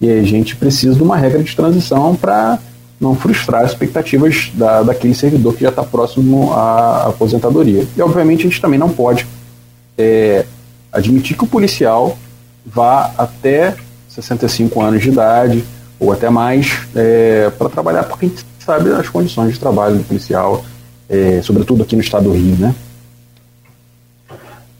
e a gente precisa de uma regra de transição para não frustrar as expectativas da, daquele servidor que já está próximo à aposentadoria. E, obviamente, a gente também não pode é, admitir que o policial vá até 65 anos de idade, ou até mais, é, para trabalhar, porque a gente sabe as condições de trabalho do policial, é, sobretudo aqui no estado do Rio, né?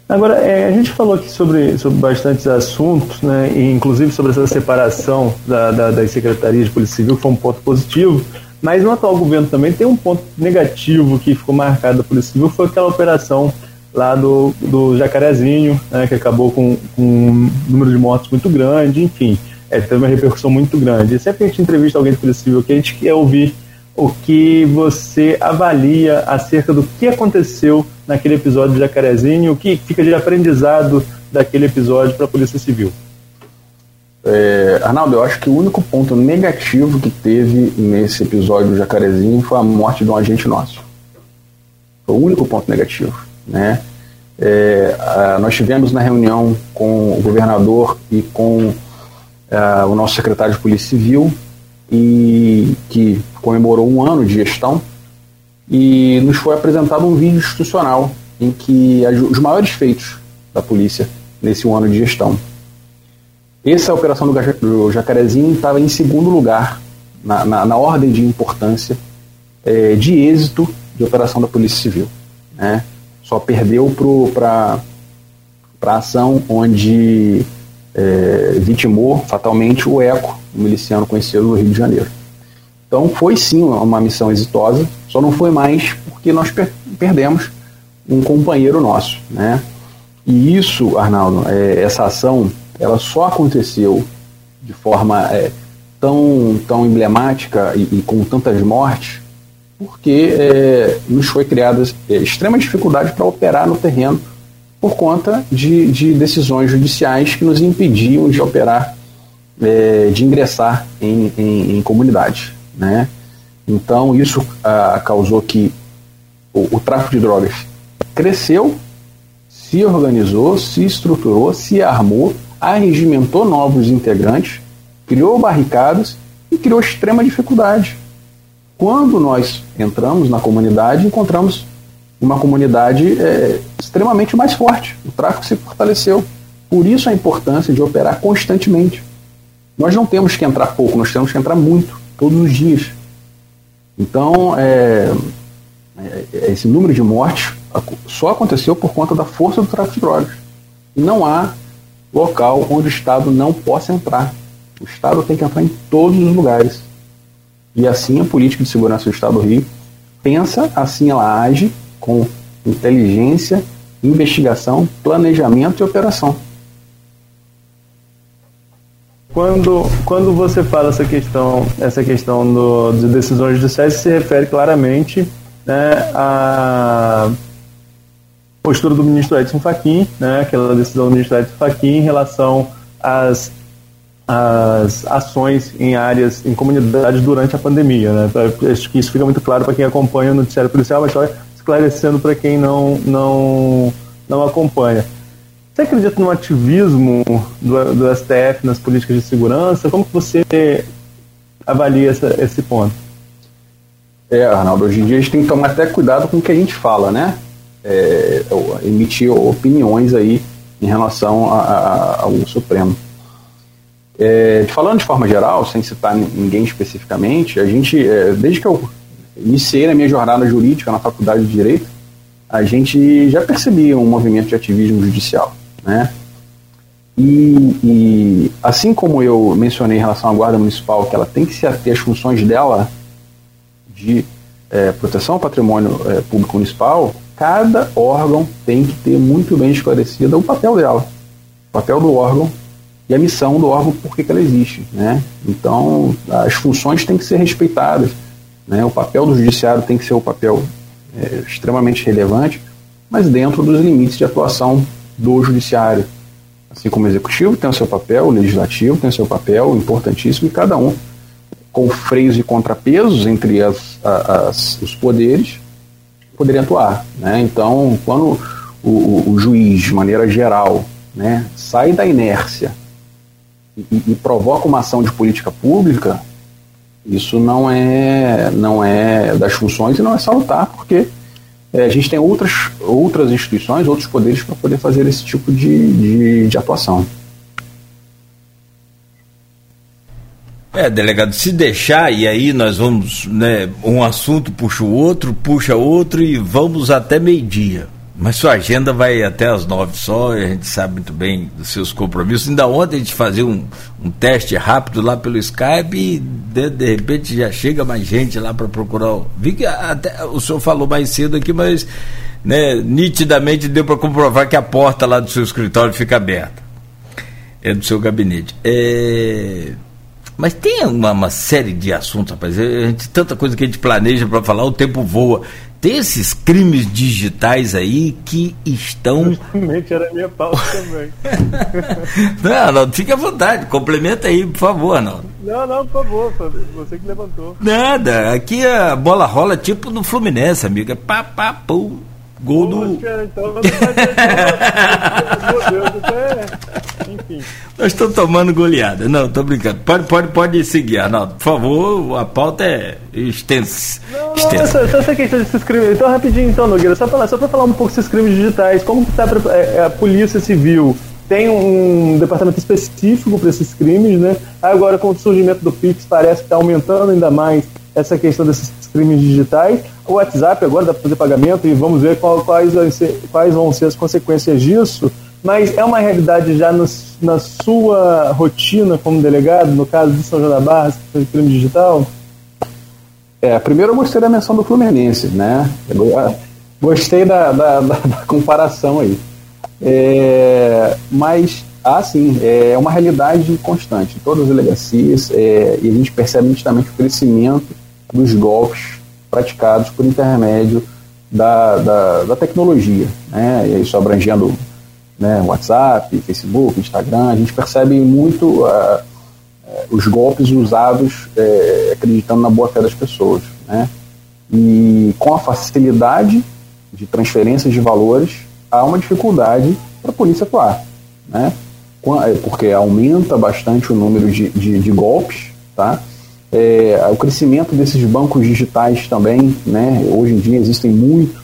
Agora, é, a gente falou aqui sobre, sobre bastantes assuntos, né, e inclusive sobre essa separação da, da, das secretarias de Polícia Civil, que foi um ponto positivo, mas no atual governo também tem um ponto negativo que ficou marcado da Polícia Civil, foi aquela operação lá do, do Jacarezinho, né, que acabou com, com um número de mortos muito grande, enfim é, teve uma repercussão muito grande. E sempre que a gente entrevista alguém do Polícia Civil, que a gente quer ouvir o que você avalia acerca do que aconteceu naquele episódio de Jacarezinho, o que fica de aprendizado daquele episódio para a Polícia Civil. É, Arnaldo, eu acho que o único ponto negativo que teve nesse episódio do Jacarezinho foi a morte de um agente nosso. Foi o único ponto negativo. Né? É, a, nós tivemos na reunião com o governador e com uh, o nosso secretário de Polícia Civil, e que comemorou um ano de gestão, e nos foi apresentado um vídeo institucional em que os maiores feitos da polícia nesse um ano de gestão. Essa operação do Jacarezinho estava em segundo lugar na, na, na ordem de importância é, de êxito de operação da Polícia Civil. Né? Só perdeu para a ação onde é, vitimou fatalmente o ECO, um miliciano conhecido no Rio de Janeiro. Então foi sim uma missão exitosa, só não foi mais porque nós per perdemos um companheiro nosso, né? E isso, Arnaldo, é, essa ação, ela só aconteceu de forma é, tão, tão emblemática e, e, com tantas mortes, porque é, nos foi criada é, extrema dificuldade para operar no terreno por conta de, de decisões judiciais que nos impediam de operar, é, de ingressar em, em, em comunidades. Né? Então, isso ah, causou que o, o tráfico de drogas cresceu, se organizou, se estruturou, se armou, arregimentou novos integrantes, criou barricadas e criou extrema dificuldade. Quando nós entramos na comunidade, encontramos uma comunidade é, extremamente mais forte. O tráfico se fortaleceu. Por isso a importância de operar constantemente. Nós não temos que entrar pouco, nós temos que entrar muito, todos os dias. Então, é, é, esse número de mortes só aconteceu por conta da força do tráfico de drogas. E não há local onde o Estado não possa entrar. O Estado tem que entrar em todos os lugares. E assim a política de segurança do Estado do Rio pensa, assim ela age com inteligência, investigação, planejamento e operação. Quando, quando você fala essa questão, essa questão do, de decisões judiciais, se refere claramente né, à postura do ministro Edson Fachin, né, aquela decisão do ministro Edson Fachin em relação às, às ações em áreas, em comunidades durante a pandemia. Né? Acho que isso fica muito claro para quem acompanha o noticiário policial, mas olha, esclarecendo para quem não, não, não acompanha. Você acredita no ativismo do, do, STF nas políticas de segurança? Como que você avalia essa, esse ponto? É, Arnaldo, hoje em dia a gente tem que tomar até cuidado com o que a gente fala, né? É, emitir opiniões aí em relação a, a, ao Supremo. É, falando de forma geral, sem citar ninguém especificamente, a gente, é, desde que eu iniciei na minha jornada jurídica na Faculdade de Direito, a gente já percebia um movimento de ativismo judicial, né? E, e, assim como eu mencionei em relação à Guarda Municipal, que ela tem que se ater às funções dela de é, proteção ao patrimônio é, público municipal, cada órgão tem que ter muito bem esclarecido o papel dela, o papel do órgão e a missão do órgão, por que ela existe. Né? Então, as funções têm que ser respeitadas. Né? O papel do judiciário tem que ser o papel é, extremamente relevante, mas dentro dos limites de atuação do judiciário. Assim como o executivo tem o seu papel, o legislativo tem o seu papel importantíssimo, e cada um com freios e contrapesos entre as, as, os poderes poderia atuar. Né? Então, quando o, o, o, juiz, de maneira geral, né, sai da inércia e, e, provoca uma ação de política pública, isso não é, não é das funções e não é salutar, porque a gente tem outras, outras instituições, outros poderes para poder fazer esse tipo de, de, de atuação. É, delegado, se deixar, e aí nós vamos, né, um assunto puxa o outro, puxa outro e vamos até meio-dia. Mas sua agenda vai até as nove só, e a gente sabe muito bem dos seus compromissos. Ainda ontem a gente fazia um, um teste rápido lá pelo Skype e de, de repente já chega mais gente lá para procurar. Vi que até o senhor falou mais cedo aqui, mas né, nitidamente deu para comprovar que a porta lá do seu escritório fica aberta. É do seu gabinete. É mas tem uma, uma, série de assuntos, rapaz. A gente, tanta coisa que a gente planeja para falar, o tempo voa. Tem esses crimes digitais aí que estão. Justamente era a minha pauta <laughs> também. não, Arnaldo, fique à vontade, complementa aí, por favor, Arnaldo. Não, não, por favor, você que levantou. Nada, aqui a bola rola tipo no Fluminense, amiga. Pá, pá, pum. Gol do. então, Meu Deus, até. Enfim. Nós estamos tomando goleada. Não, estou brincando. Pode, pode, pode seguir, Arnaldo. Por favor, a pauta é extensa. Não, extensa. não, só, essa questão desses crimes. Então, rapidinho, então, Nogueira, só para só falar um pouco desses crimes digitais. Como está é, é, a Polícia Civil? Tem um departamento específico para esses crimes, né? Agora, com o surgimento do Pix, parece que está aumentando ainda mais essa questão desses crimes digitais. O WhatsApp agora dá para fazer pagamento e vamos ver qual, quais, ser, quais vão ser as consequências disso. Mas é uma realidade já no, na sua rotina como delegado, no caso de São João da Barra, de crime digital? É, primeiro eu gostei da menção do Fluminense, né? Gostei da, da, da, da comparação aí. É, mas, assim, é uma realidade constante. Todas as delegacias, é, e a gente percebe nitidamente o crescimento dos golpes praticados por intermédio da, da, da tecnologia, né? E isso abrangendo né, WhatsApp, Facebook, Instagram, a gente percebe muito uh, os golpes usados uh, acreditando na boa fé das pessoas, né? E com a facilidade de transferência de valores, há uma dificuldade para a polícia atuar, né? Porque aumenta bastante o número de, de, de golpes, tá? É, o crescimento desses bancos digitais também, né? Hoje em dia existem muito,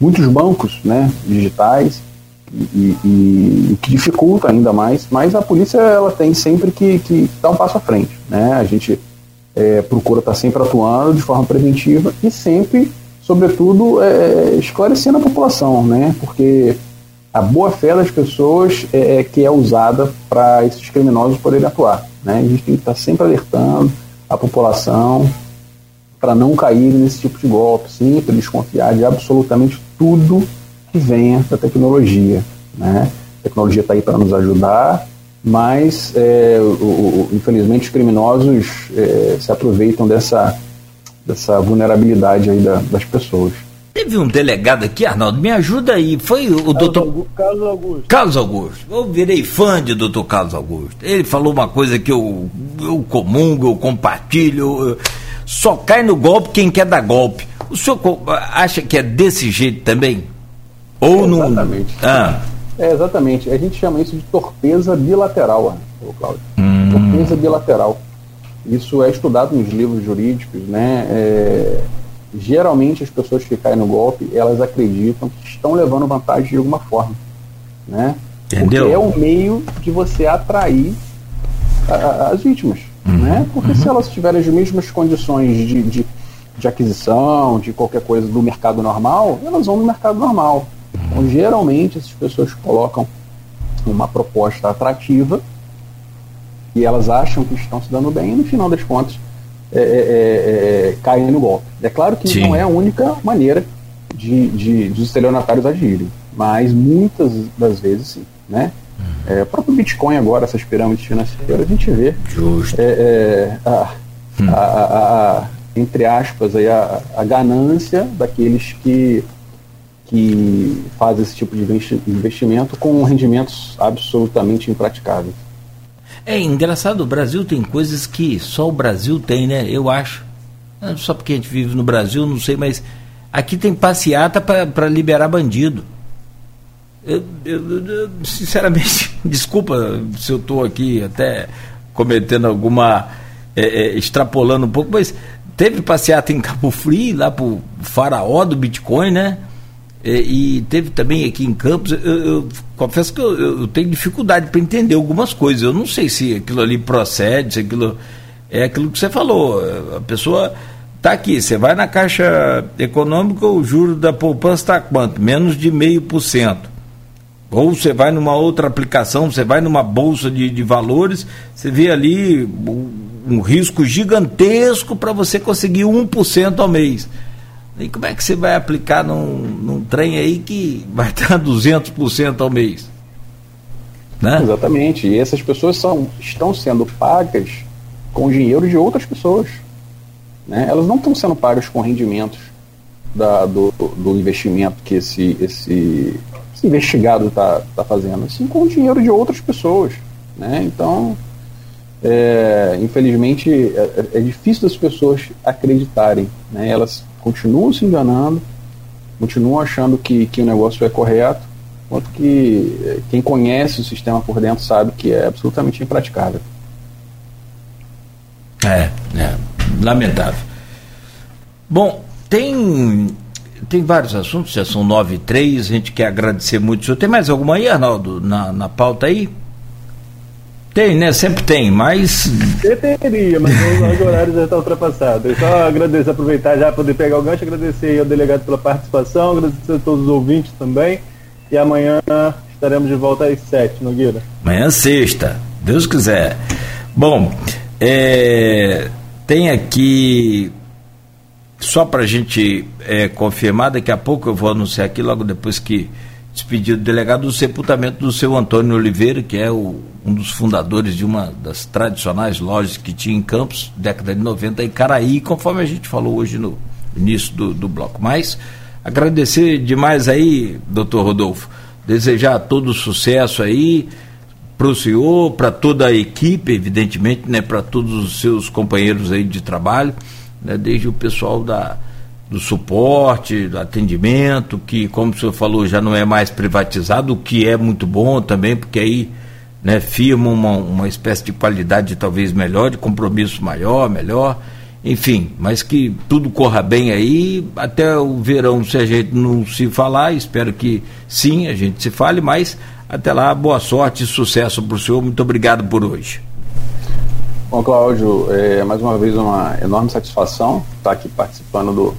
muitos bancos, né? Digitais e, e, e que dificulta ainda mais. Mas a polícia ela tem sempre que, que dar um passo à frente, né? A gente é, procura estar sempre atuando de forma preventiva e sempre, sobretudo, é, esclarecendo a população, né? Porque a boa fé das pessoas é, é que é usada para esses criminosos poderem atuar, né? A gente tem que estar sempre alertando a população para não cair nesse tipo de golpe, sempre desconfiar de absolutamente tudo que venha da tecnologia. Né? A tecnologia está aí para nos ajudar, mas é, o, o, infelizmente os criminosos é, se aproveitam dessa, dessa vulnerabilidade aí da, das pessoas. Teve um delegado aqui, Arnaldo, me ajuda aí. Foi o doutor. Carlos Augusto. Carlos Augusto. Eu virei fã de doutor Carlos Augusto. Ele falou uma coisa que eu, eu comungo, eu compartilho. Eu, só cai no golpe quem quer dar golpe. O senhor acha que é desse jeito também? Ou é exatamente. no. Ah. É, exatamente. A gente chama isso de torpeza bilateral, Cláudio. Hum. Torpeza bilateral. Isso é estudado nos livros jurídicos, né? É geralmente as pessoas que caem no golpe, elas acreditam que estão levando vantagem de alguma forma, né? Entendeu? Porque é um meio de você atrair a, a, as vítimas, Uhum, né? Porque se elas tiverem as mesmas condições de, de, de aquisição, de qualquer coisa do mercado normal, elas vão no mercado normal. Então, geralmente, essas pessoas colocam uma proposta atrativa e elas acham que estão se dando bem e, no final das contas, é, é, é, é, caem no golpe. É claro que Sim. não é a única maneira de, de, dos estelionatários agirem, mas muitas das vezes sim. Né? É, o próprio Bitcoin agora, essas pirâmides financeiras, a gente vê é, é, a, a- a- a- entre aspas, aí, a, a ganância daqueles que, que fazem esse tipo de investi- investimento com rendimentos absolutamente impraticáveis. É engraçado, o Brasil tem coisas que só o Brasil tem, né? Eu acho. Não Só porque a gente vive no Brasil, não sei, mas aqui tem passeata para liberar bandido. Eu, eu- eu, sinceramente, <laughs> desculpa se eu estou aqui até cometendo alguma. é, é, extrapolando um pouco, mas teve passeata em Cabo Frio, lá pro faraó do Bitcoin, né? É, e teve também aqui em Campos. Eu, eu confesso que eu, eu tenho dificuldade para entender algumas coisas. Eu não sei se aquilo ali procede, se aquilo. É aquilo que você falou. A pessoa está aqui, você vai na Caixa Econômica, o juro da poupança está quanto? Menos de meio por cento. Ou você vai numa outra aplicação, você vai numa bolsa de, de valores, você vê ali um risco gigantesco para você conseguir 1% ao mês. E como é que você vai aplicar num, num trem aí que vai estar <laughs> 200% ao mês? Né? Exatamente. E essas pessoas são, estão sendo pagas com dinheiro de outras pessoas. Né? Elas não estão sendo pagas com rendimentos da- do, do investimento que esse, esse, esse investigado está tá fazendo, sim com o dinheiro de outras pessoas. Né? Então, é, infelizmente, é, é difícil das pessoas acreditarem. Né? Elas continuam se enganando, continuam achando que, que o negócio é correto, enquanto que eh, quem conhece o sistema por dentro sabe que é absolutamente impraticável. É, é, lamentável. Bom, tem tem vários assuntos, já são nove e três, a gente quer agradecer muito. O senhor tem mais alguma aí, Arnaldo, na, na pauta aí? Tem, né? Sempre tem, mas Eu teria, mas o horário já está ultrapassado. Eu só agradecer, aproveitar já poder pegar o gancho, agradecer ao delegado pela participação, agradecer a todos os ouvintes também. E amanhã estaremos de volta às sete, Nogueira. Amanhã sexta, Deus quiser. Bom, é, tem aqui, só para a gente é, confirmar, daqui a pouco eu vou anunciar aqui, logo depois que despedir do delegado, o sepultamento do seu Antônio Oliveira, que é o, um dos fundadores de uma das tradicionais lojas que tinha em Campos, década de 90, em Caraí, conforme a gente falou hoje no início do, do bloco. Mas agradecer demais aí, doutor Rodolfo, desejar todo sucesso aí para o senhor, para toda a equipe, evidentemente, né, para todos os seus companheiros aí de trabalho, né, desde o pessoal da, do suporte, do atendimento, que, como o senhor falou, já não é mais privatizado, o que é muito bom também, porque aí né, firma uma, uma espécie de qualidade talvez melhor, de compromisso maior, melhor, enfim, mas que tudo corra bem aí, até o verão, se a gente não se falar, espero que sim, a gente se fale, mas até lá, boa sorte e sucesso para o senhor, muito obrigado por hoje. Bom, Cláudio, é, mais uma vez uma enorme satisfação estar aqui participando do,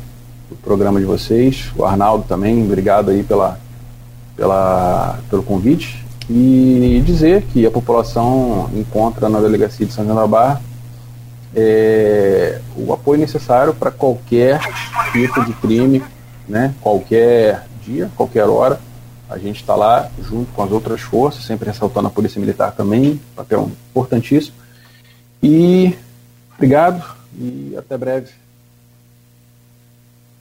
do programa de vocês. O Arnaldo também, obrigado aí pela, pela, pelo convite. E dizer que a população encontra na delegacia de São João da Barra é, o apoio necessário para qualquer tipo de crime, né? qualquer dia, qualquer hora. A gente está lá junto com as outras forças, sempre ressaltando a Polícia Militar também, papel importantíssimo. E obrigado e até breve.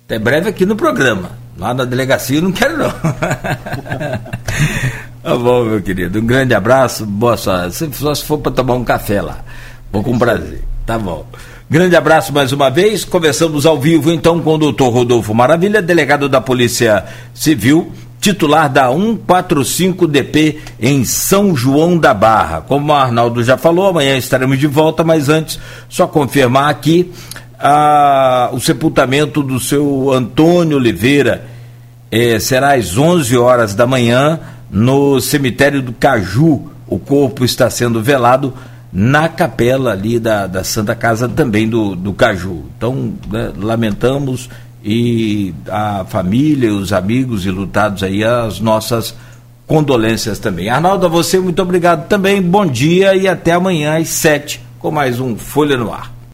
Até breve aqui no programa. Lá na delegacia eu não quero não. <laughs> tá bom, meu querido. Um grande abraço, boa sorte. Só se for para tomar um café lá. Vou com prazer. Tá bom. Grande abraço mais uma vez. Conversamos ao vivo então com o doutor Rodolfo Maravilha, delegado da Polícia Civil, titular da 145DP em São João da Barra. Como o Arnaldo já falou, amanhã estaremos de volta, mas antes, só confirmar aqui a, o sepultamento do seu Antônio Oliveira eh, será às 11 horas da manhã no cemitério do Caju. O corpo está sendo velado na capela ali da, da Santa Casa também do, do Caju. Então, né, lamentamos e a família, os amigos e lutados aí, as nossas condolências também. Arnaldo, a você muito obrigado também, bom dia e até amanhã às sete com mais um Folha no Ar.